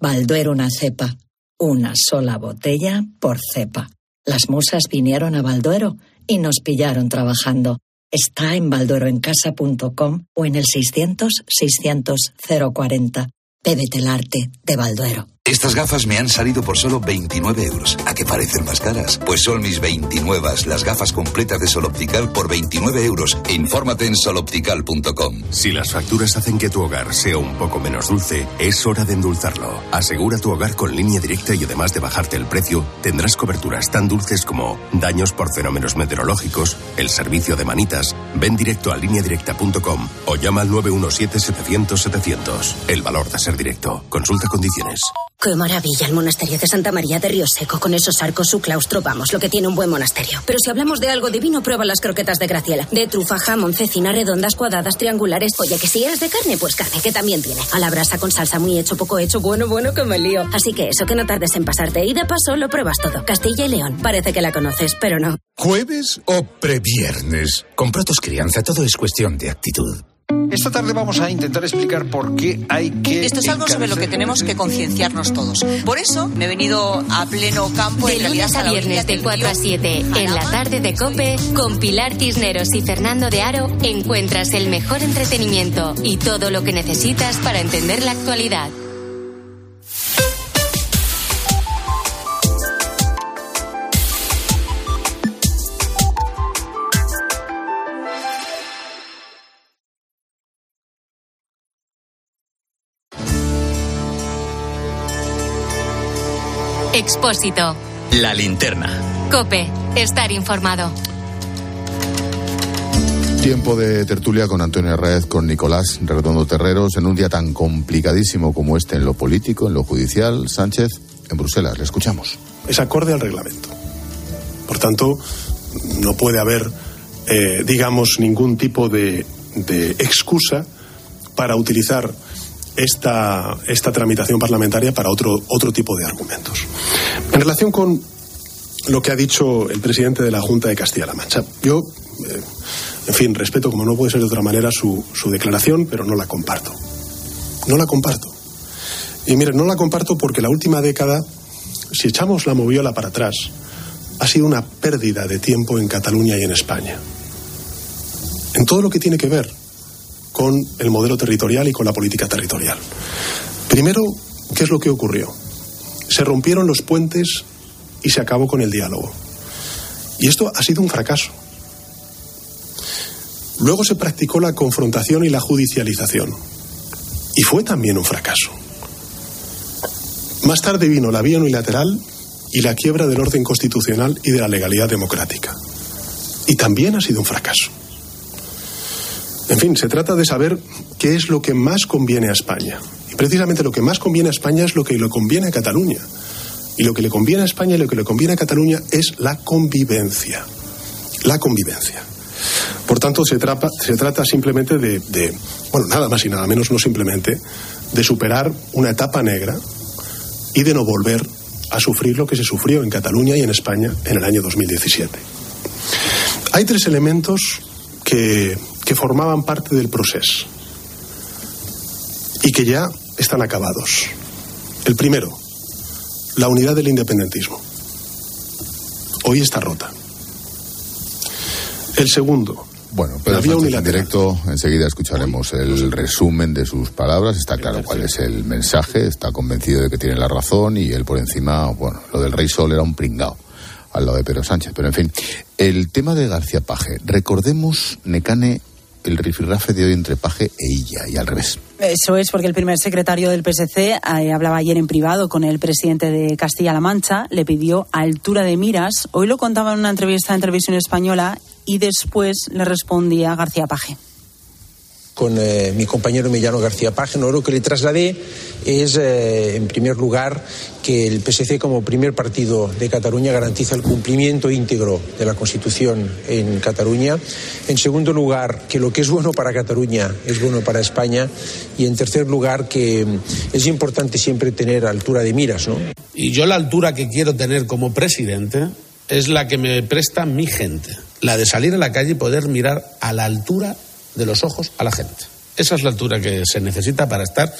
Balduero una cepa, una sola botella por cepa. Las musas vinieron a Balduero y nos pillaron trabajando. Está en baldueroencasa.com o en el 600 600 040. Bébete el arte de Balduero. Estas gafas me han salido por solo 29 euros. ¿A qué parecen más caras? Pues son mis 29, las gafas completas de Sol Optical por 29 euros. Infórmate en soloptical.com. Si las facturas hacen que tu hogar sea un poco menos dulce, es hora de endulzarlo. Asegura tu hogar con línea directa y además de bajarte el precio, tendrás coberturas tan dulces como daños por fenómenos meteorológicos, el servicio de manitas. Ven directo a lineadirecta.com o llama al 917-700-700. El valor de ser directo. Consulta condiciones. Qué maravilla el monasterio de Santa María de Río Seco con esos arcos, su claustro, vamos, lo que tiene un buen monasterio. Pero si hablamos de algo divino, prueba las croquetas de Graciela. De trufa, jamón, cecina, redondas, cuadradas, triangulares. Oye, que si eres de carne, pues carne, que también tiene. A la brasa con salsa muy hecho, poco hecho, bueno, bueno, que me lío. Así que eso, que no tardes en pasarte. Y de paso lo pruebas todo. Castilla y León. Parece que la conoces, pero no. ¿Jueves o previernes? Con Protos Crianza todo es cuestión de actitud. Esta tarde vamos a intentar explicar por qué hay que. Esto es algo sobre lo que tenemos que concienciarnos todos. Por eso me he venido a pleno campo. De en lunes a viernes de 4 a 7 en la tarde de Cope con Pilar Tisneros y Fernando de Aro encuentras el mejor entretenimiento y todo lo que necesitas para entender la actualidad. Expósito. La linterna. Cope. Estar informado. Tiempo de tertulia con Antonio Red, con Nicolás Redondo Terreros, en un día tan complicadísimo como este en lo político, en lo judicial. Sánchez, en Bruselas, le escuchamos. Es acorde al reglamento. Por tanto, no puede haber, eh, digamos, ningún tipo de, de excusa para utilizar esta, esta tramitación parlamentaria para otro, otro tipo de argumentos. En relación con lo que ha dicho el presidente de la Junta de Castilla-La Mancha, yo, eh, en fin, respeto como no puede ser de otra manera su, su declaración, pero no la comparto. No la comparto. Y miren, no la comparto porque la última década, si echamos la moviola para atrás, ha sido una pérdida de tiempo en Cataluña y en España. En todo lo que tiene que ver con el modelo territorial y con la política territorial. Primero, ¿qué es lo que ocurrió? Se rompieron los puentes y se acabó con el diálogo. Y esto ha sido un fracaso. Luego se practicó la confrontación y la judicialización. Y fue también un fracaso. Más tarde vino la vía unilateral y la quiebra del orden constitucional y de la legalidad democrática. Y también ha sido un fracaso. En fin, se trata de saber qué es lo que más conviene a España. Y precisamente lo que más conviene a España es lo que le conviene a Cataluña. Y lo que le conviene a España y lo que le conviene a Cataluña es la convivencia. La convivencia. Por tanto, se trata, se trata simplemente de, de, bueno, nada más y nada menos, no simplemente, de superar una etapa negra y de no volver a sufrir lo que se sufrió en Cataluña y en España en el año 2017. Hay tres elementos que, que formaban parte del proceso y que ya están acabados. El primero, la unidad del independentismo. Hoy está rota. El segundo, bueno, pero en directo enseguida escucharemos el resumen de sus palabras. Está claro cuál es el mensaje. Está convencido de que tiene la razón y él por encima, bueno, lo del Rey Sol era un pringao al lado de Pedro Sánchez. Pero en fin, el tema de García Paje. Recordemos, Necane, el rifirrafe de hoy entre Paje e Illa y al revés. Eso es porque el primer secretario del PSC eh, hablaba ayer en privado con el presidente de Castilla-La Mancha, le pidió altura de miras. Hoy lo contaba en una entrevista en televisión española y después le respondía García Paje con eh, mi compañero Millano García Págino. Lo que le trasladé es, eh, en primer lugar, que el PSC, como primer partido de Cataluña, garantiza el cumplimiento íntegro de la Constitución en Cataluña. En segundo lugar, que lo que es bueno para Cataluña es bueno para España. Y en tercer lugar, que es importante siempre tener altura de miras. ¿no? Y yo la altura que quiero tener como presidente es la que me presta mi gente, la de salir a la calle y poder mirar a la altura de los ojos a la gente. Esa es la altura que se necesita para estar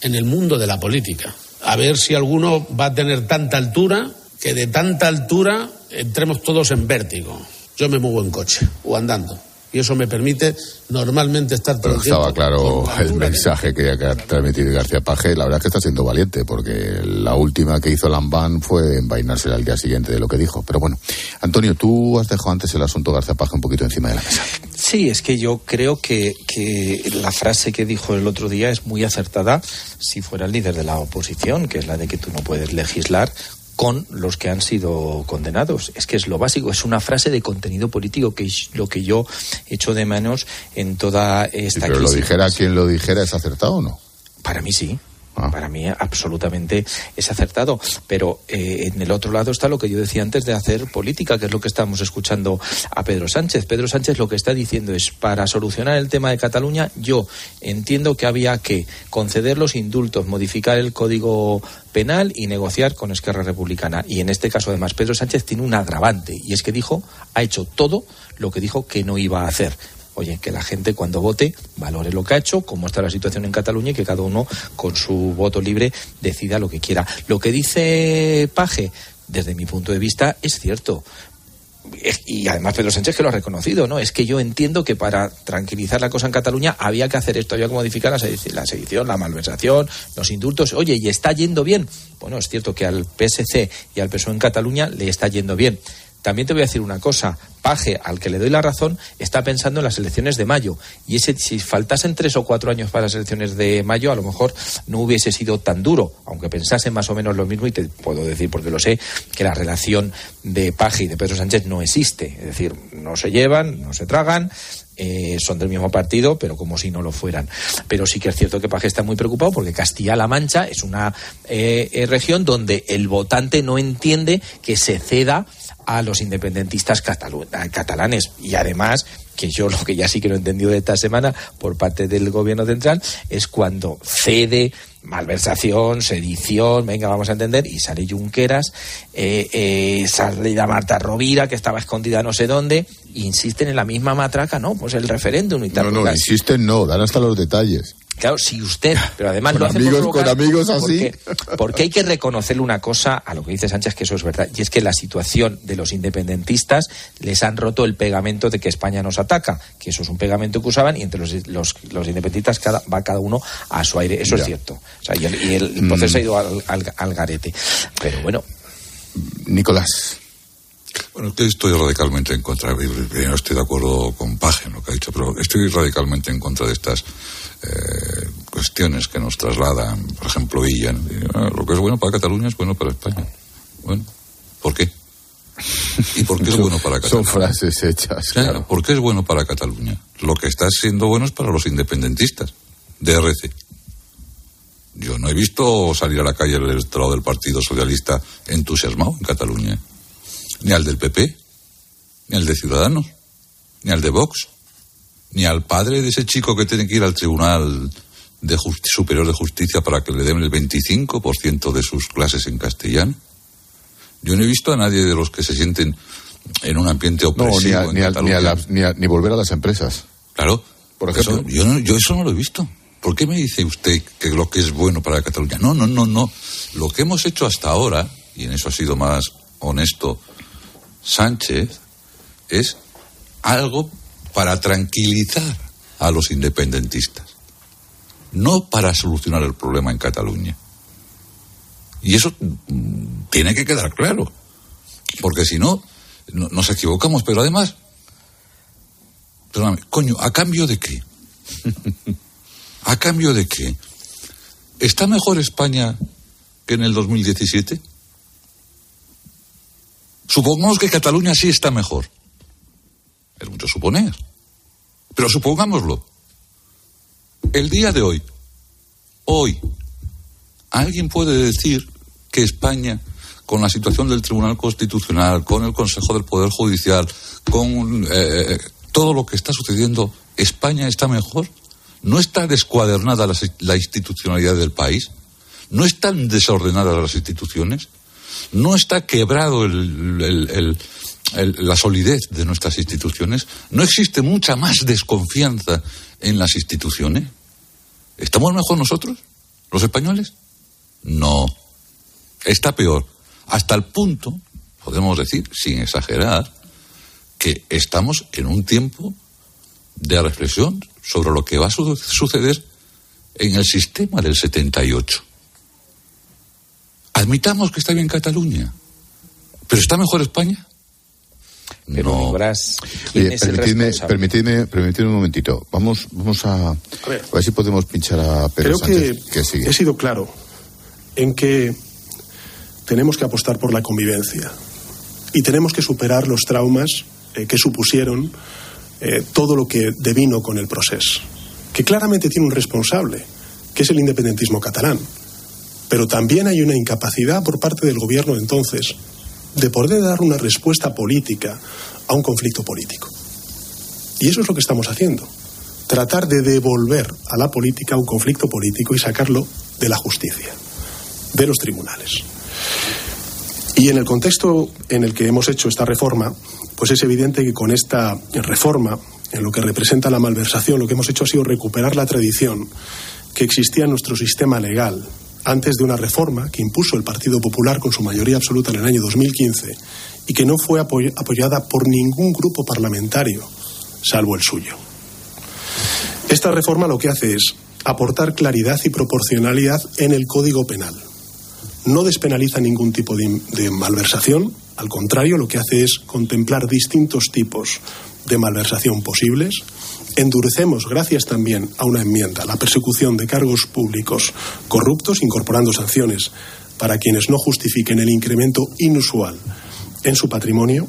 en el mundo de la política. A ver si alguno va a tener tanta altura que de tanta altura entremos todos en vértigo. Yo me muevo en coche o andando y eso me permite normalmente estar todo Estaba claro el mensaje que ha transmitido García Paje. La verdad es que está siendo valiente, porque la última que hizo Lambán fue envainarse al día siguiente de lo que dijo. Pero bueno, Antonio, tú has dejado antes el asunto García Paje un poquito encima de la mesa. Sí, es que yo creo que, que la frase que dijo el otro día es muy acertada si fuera el líder de la oposición, que es la de que tú no puedes legislar con los que han sido condenados. Es que es lo básico, es una frase de contenido político que es lo que yo echo de manos en toda esta sí, pero lo dijera quien lo dijera, ¿es acertado o no? Para mí sí. Ah. Para mí absolutamente es acertado. Pero eh, en el otro lado está lo que yo decía antes de hacer política, que es lo que estamos escuchando a Pedro Sánchez. Pedro Sánchez lo que está diciendo es, para solucionar el tema de Cataluña, yo entiendo que había que conceder los indultos, modificar el código penal y negociar con Esquerra Republicana. Y en este caso, además, Pedro Sánchez tiene un agravante, y es que dijo, ha hecho todo lo que dijo que no iba a hacer oye, que la gente cuando vote valore lo que ha hecho, cómo está la situación en Cataluña y que cada uno con su voto libre decida lo que quiera. Lo que dice Paje, desde mi punto de vista, es cierto y además Pedro Sánchez que lo ha reconocido, ¿no? Es que yo entiendo que para tranquilizar la cosa en Cataluña había que hacer esto, había que modificar la sedición, la malversación, los indultos. Oye, ¿y está yendo bien? Bueno, es cierto que al PSC y al PSOE en Cataluña le está yendo bien. También te voy a decir una cosa. Paje, al que le doy la razón, está pensando en las elecciones de mayo. Y ese, si faltasen tres o cuatro años para las elecciones de mayo, a lo mejor no hubiese sido tan duro, aunque pensase más o menos lo mismo, y te puedo decir, porque lo sé, que la relación de Paje y de Pedro Sánchez no existe. Es decir, no se llevan, no se tragan, eh, son del mismo partido, pero como si no lo fueran. Pero sí que es cierto que Paje está muy preocupado porque Castilla-La Mancha es una eh, eh, región donde el votante no entiende que se ceda a los independentistas catalanes. Y además, que yo lo que ya sí que lo he entendido de esta semana por parte del gobierno central, es cuando cede malversación, sedición, venga, vamos a entender, y sale Junqueras, eh, eh, sale la Marta Rovira, que estaba escondida no sé dónde, insisten en la misma matraca, ¿no? Pues el referéndum y. No, no, insisten no, dan hasta los detalles. Claro, si usted, pero además lo hace amigos, con amigos así. Porque, hay que reconocerle una cosa a lo que dice Sánchez, que eso es verdad, y es que la situación de los independentistas les han roto el pegamento de que España nos ataca, que eso es un pegamento que usaban y entre los, los, independentistas cada, va cada uno a su aire. Eso es cierto. O sea, y el, mm. proceso ha ido al, garete. Pero bueno. Nicolás. Bueno, estoy radicalmente en contra. No estoy de acuerdo con Paje en lo que ha dicho, pero estoy radicalmente en contra de estas eh, cuestiones que nos trasladan, por ejemplo, Villa. Ah, lo que es bueno para Cataluña es bueno para España. Bueno, ¿por qué? ¿Y por qué es bueno para Cataluña? Son frases hechas. Claro. ¿Por qué es bueno para Cataluña? Lo que está siendo bueno es para los independentistas de RC. Yo no he visto salir a la calle el electorado del Partido Socialista entusiasmado en Cataluña. Ni al del PP, ni al de Ciudadanos, ni al de Vox ni al padre de ese chico que tiene que ir al Tribunal de Superior de Justicia para que le den el 25% de sus clases en castellano. Yo no he visto a nadie de los que se sienten en un ambiente opresivo. No, ni, ni, volver a las empresas. Claro. Por ejemplo. yo, yo eso no lo he visto. ¿Por qué me dice usted que lo que es bueno para Cataluña? No, no, no, no. Lo que hemos hecho hasta ahora, y en eso ha sido más honesto Sánchez, es algo para tranquilizar a los independentistas, no para solucionar el problema en Cataluña. Y eso mm, tiene que quedar claro, porque si no, no nos equivocamos, pero además, perdóname, coño, ¿a cambio de qué? [LAUGHS] ¿A cambio de qué? ¿Está mejor España que en el 2017? Supongamos que Cataluña sí está mejor. Es mucho suponer. Pero supongámoslo. El día de hoy, hoy, ¿alguien puede decir que España, con la situación del Tribunal Constitucional, con el Consejo del Poder Judicial, con eh, todo lo que está sucediendo, España está mejor? ¿No está descuadernada la, institucionalidad del país? ¿No están desordenadas las instituciones? ¿No está quebrado el, el, la solidez de nuestras instituciones? ¿No existe mucha más desconfianza en las instituciones? ¿Estamos mejor nosotros, los españoles? No. Está peor. Hasta el punto, podemos decir, sin exagerar, que estamos en un tiempo de reflexión sobre lo que va a suceder en el sistema del 78. Admitamos que está bien Cataluña, pero ¿está mejor España? Pero no. Oye, permitidme, permitidme, permitidme, un momentito. Vamos, vamos a, a, ver, a ver si podemos pinchar a Pedro Creo Sánchez, que, que sigue. he sido claro en que tenemos que apostar por la convivencia y tenemos que superar los traumas eh, que supusieron eh, todo lo que devino con el proceso, que claramente tiene un responsable, que es el independentismo catalán. Pero también hay una incapacidad por parte del gobierno entonces de poder dar una respuesta política a un conflicto político. Y eso es lo que estamos haciendo. Tratar de devolver a la política un conflicto político y sacarlo de la justicia, de los tribunales. Y en el contexto en el que hemos hecho esta reforma, pues es evidente que con esta reforma, en lo que representa la malversación, lo que hemos hecho ha sido recuperar la tradición que existía en nuestro sistema legal antes de una reforma que impuso el Partido Popular con su mayoría absoluta en el año 2015 y que no fue apoy apoyada por ningún grupo parlamentario, salvo el suyo. Esta reforma lo que hace es aportar claridad y proporcionalidad en el Código Penal. No despenaliza ningún tipo de malversación, al contrario, lo que hace es contemplar distintos tipos de malversación posibles, endurecemos, gracias también a una enmienda, la persecución de cargos públicos corruptos, incorporando sanciones para quienes no justifiquen el incremento inusual en su patrimonio.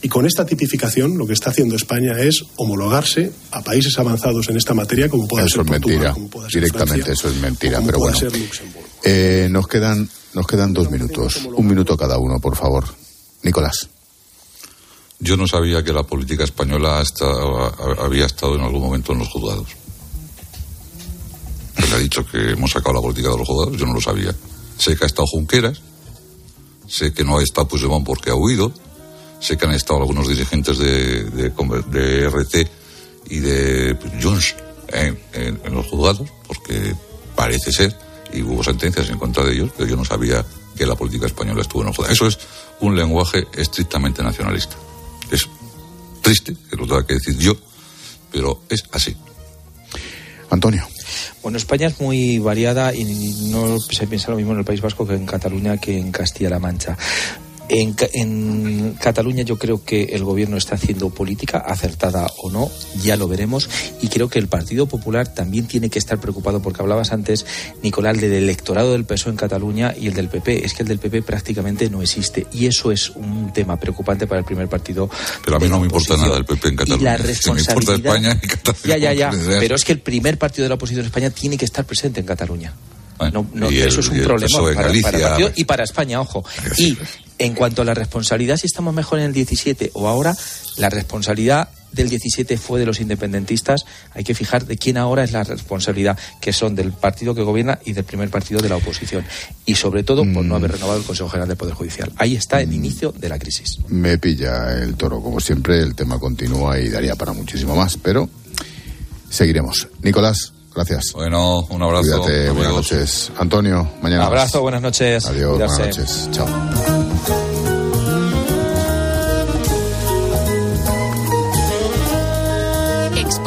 Y con esta tipificación lo que está haciendo España es homologarse a países avanzados en esta materia, como pueda eso ser es Portugal, mentira. como pueda ser Directamente Francia, eso es mentira, pero bueno. ser Luxemburgo. Eh, nos quedan nos quedan dos minutos, un minuto cada uno, por favor. Nicolás. Yo no sabía que la política española hasta, había estado en algún momento en los juzgados. Él ha dicho que hemos sacado la política de los juzgados, yo no lo sabía. Sé que ha estado Junqueras, sé que no ha estado Puigdemont porque ha huido, sé que han estado algunos dirigentes de, de, de RC y de Junts en, en, los juzgados, porque parece ser, y hubo sentencias en contra de ellos, pero yo no sabía que la política española estuvo en los juzgados. Eso es un lenguaje estrictamente nacionalista. Es triste que lo tenga que decir yo, pero es así. Antonio. Bueno, España es muy variada y no se piensa lo mismo en el País Vasco que en Cataluña que en Castilla-La Mancha. En, en, Cataluña yo creo que el gobierno está haciendo política, acertada o no, ya lo veremos. Y creo que el Partido Popular también tiene que estar preocupado, porque hablabas antes, Nicolás, del electorado del PSOE en Cataluña y el del PP. Es que el del PP prácticamente no existe. Y eso es un tema preocupante para el primer partido. Pero a mí no me importa nada el PP en Cataluña. Y la responsabilidad. Si me importa España y Cataluña. Ya, ya, ya. Pero es que el primer partido de la oposición en España tiene que estar presente en Cataluña. No, no, y eso el, es un problema para, Galicia, para el partido y para España, ojo. [LAUGHS] Y en cuanto a la responsabilidad, si estamos mejor en el 17 o ahora, la responsabilidad del 17 fue de los independentistas. Hay que fijar de quién ahora es la responsabilidad, que son del partido que gobierna y del primer partido de la oposición. Y sobre todo por no haber renovado el Consejo General del Poder Judicial. Ahí está el inicio de la crisis. Me pilla el toro, como siempre, el tema continúa y daría para muchísimo más, pero seguiremos. Nicolás. gracias. Bueno, un abrazo. Cuídate, buenas noches. Antonio, mañana. Un abrazo, buenas noches. Adiós, buenas noches. Chao.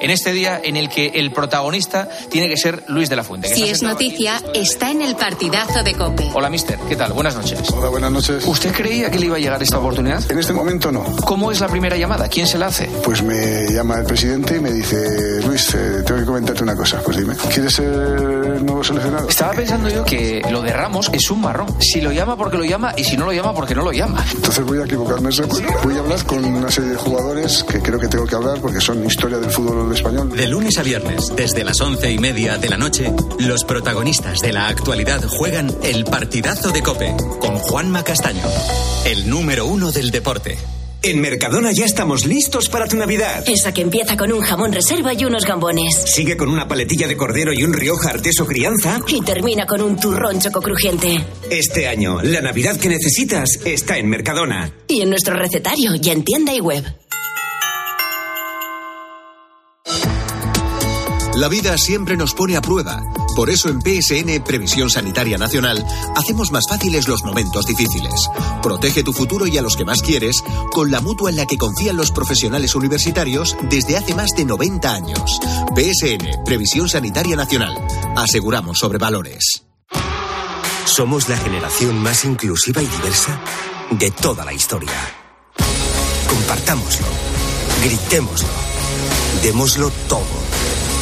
En este día en el que el protagonista tiene que ser Luis de la Fuente. que Si es noticia, está en el partidazo de Cope. Hola, mister. ¿Qué tal? Buenas noches. Hola, buenas noches. ¿Usted creía que le iba a llegar esta oportunidad? En este momento no. ¿Cómo es la primera llamada? ¿Quién se la hace? Pues me llama el presidente y me dice, Luis, eh, tengo que comentarte una cosa. Pues dime, ¿quieres ser nuevo seleccionado? Estaba pensando yo que lo de Ramos es un marrón. Si lo llama porque lo llama y si no lo llama porque no lo llama. Entonces voy a equivocarme. Voy a hablar con una serie de jugadores que creo que tengo que hablar porque son historia del fútbol español. De lunes a viernes, desde las once y media de la noche, los protagonistas de la actualidad juegan el partidazo de Cope con Juanma Castaño, el número uno del deporte. En Mercadona ya estamos listos para tu Navidad. Esa que empieza con un jamón reserva y unos gambones. Sigue con una paletilla de cordero y un Rioja Arteso Crianza. Y termina con un turrón choco crujiente. Este año, la Navidad que necesitas está en Mercadona. Y en nuestro recetario y en tienda y web. La vida siempre nos pone a prueba. Por eso en PSN Previsión Sanitaria Nacional hacemos más fáciles los momentos difíciles. Protege tu futuro y a los que más quieres con la mutua en la que confían los profesionales universitarios desde hace más de 90 años. PSN Previsión Sanitaria Nacional. Aseguramos sobre valores. Somos la generación más inclusiva y diversa de toda la historia. Compartámoslo. Gritémoslo. Démoslo todo.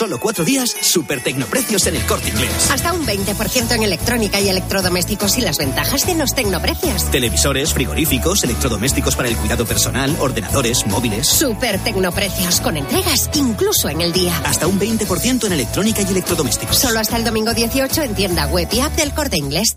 Solo cuatro días, super tecnoprecios en el corte inglés. Hasta un 20% en electrónica y electrodomésticos y las ventajas de los tecnoprecios. Televisores, frigoríficos, electrodomésticos para el cuidado personal, ordenadores, móviles. Super tecnoprecios con entregas incluso en el día. Hasta un 20% en electrónica y electrodomésticos. Solo hasta el domingo 18 en tienda web y app del corte inglés.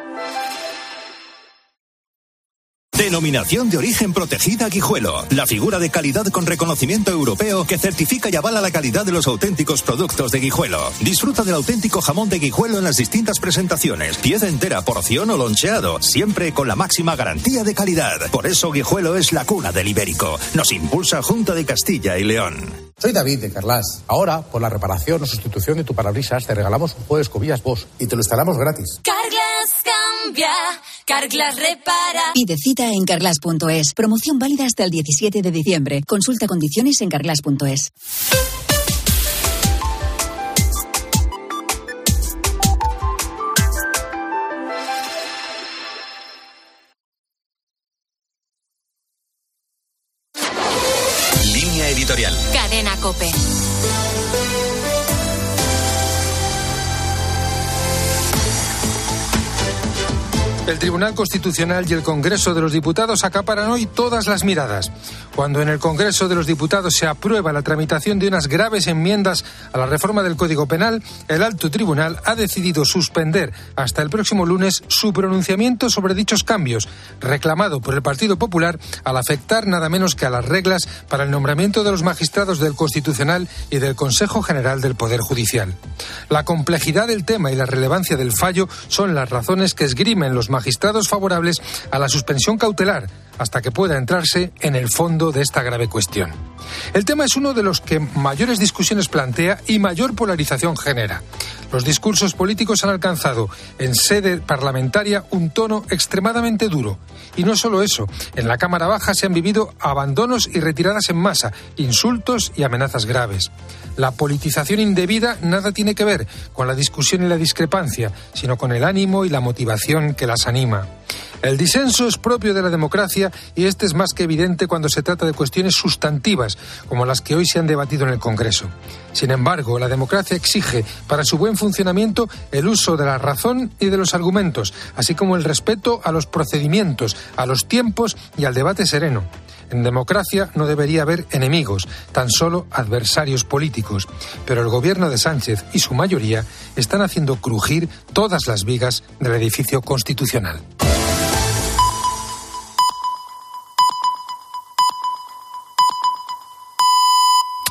Denominación de origen protegida Guijuelo. La figura de calidad con reconocimiento europeo que certifica y avala la calidad de los auténticos productos de Guijuelo. Disfruta del auténtico jamón de Guijuelo en las distintas presentaciones. Pieza entera, porción o loncheado. Siempre con la máxima garantía de calidad. Por eso Guijuelo es la cuna del ibérico. Nos impulsa Junta de Castilla y León. Soy David de Carlas. Ahora, por la reparación o sustitución de tu parabrisas, te regalamos un juego de escobillas Bosch y te lo instalamos gratis. Carglass cambia, Carglass repara. Pide cita en carglass.es. Promoción válida hasta el 17 de diciembre. Consulta condiciones en carglass.es. Línea editorial. Cadena Cope. El Tribunal Constitucional y el Congreso de los Diputados acaparan hoy todas las miradas. Cuando en el Congreso de los Diputados se aprueba la tramitación de unas graves enmiendas a la reforma del Código Penal, el alto tribunal ha decidido suspender hasta el próximo lunes su pronunciamiento sobre dichos cambios, reclamado por el Partido Popular al afectar nada menos que a las reglas para el nombramiento de los magistrados del Constitucional y del Consejo General del Poder Judicial. La complejidad del tema y la relevancia del fallo son las razones que esgrimen los magistrados favorables a la suspensión cautelar hasta que pueda entrarse en el fondo de esta grave cuestión. El tema es uno de los que mayores discusiones plantea y mayor polarización genera. Los discursos políticos han alcanzado en sede parlamentaria un tono extremadamente duro. Y no solo eso, en la Cámara Baja se han vivido abandonos y retiradas en masa, insultos y amenazas graves. La politización indebida nada tiene que ver con la discusión y la discrepancia, sino con el ánimo y la motivación que las anima. El disenso es propio de la democracia y este es más que evidente cuando se trata de cuestiones sustantivas, como las que hoy se han debatido en el Congreso. Sin embargo, la democracia exige, para su buen funcionamiento, el uso de la razón y de los argumentos, así como el respeto a los procedimientos, a los tiempos y al debate sereno. En democracia no debería haber enemigos, tan solo adversarios políticos. Pero el gobierno de Sánchez y su mayoría están haciendo crujir todas las vigas del edificio constitucional.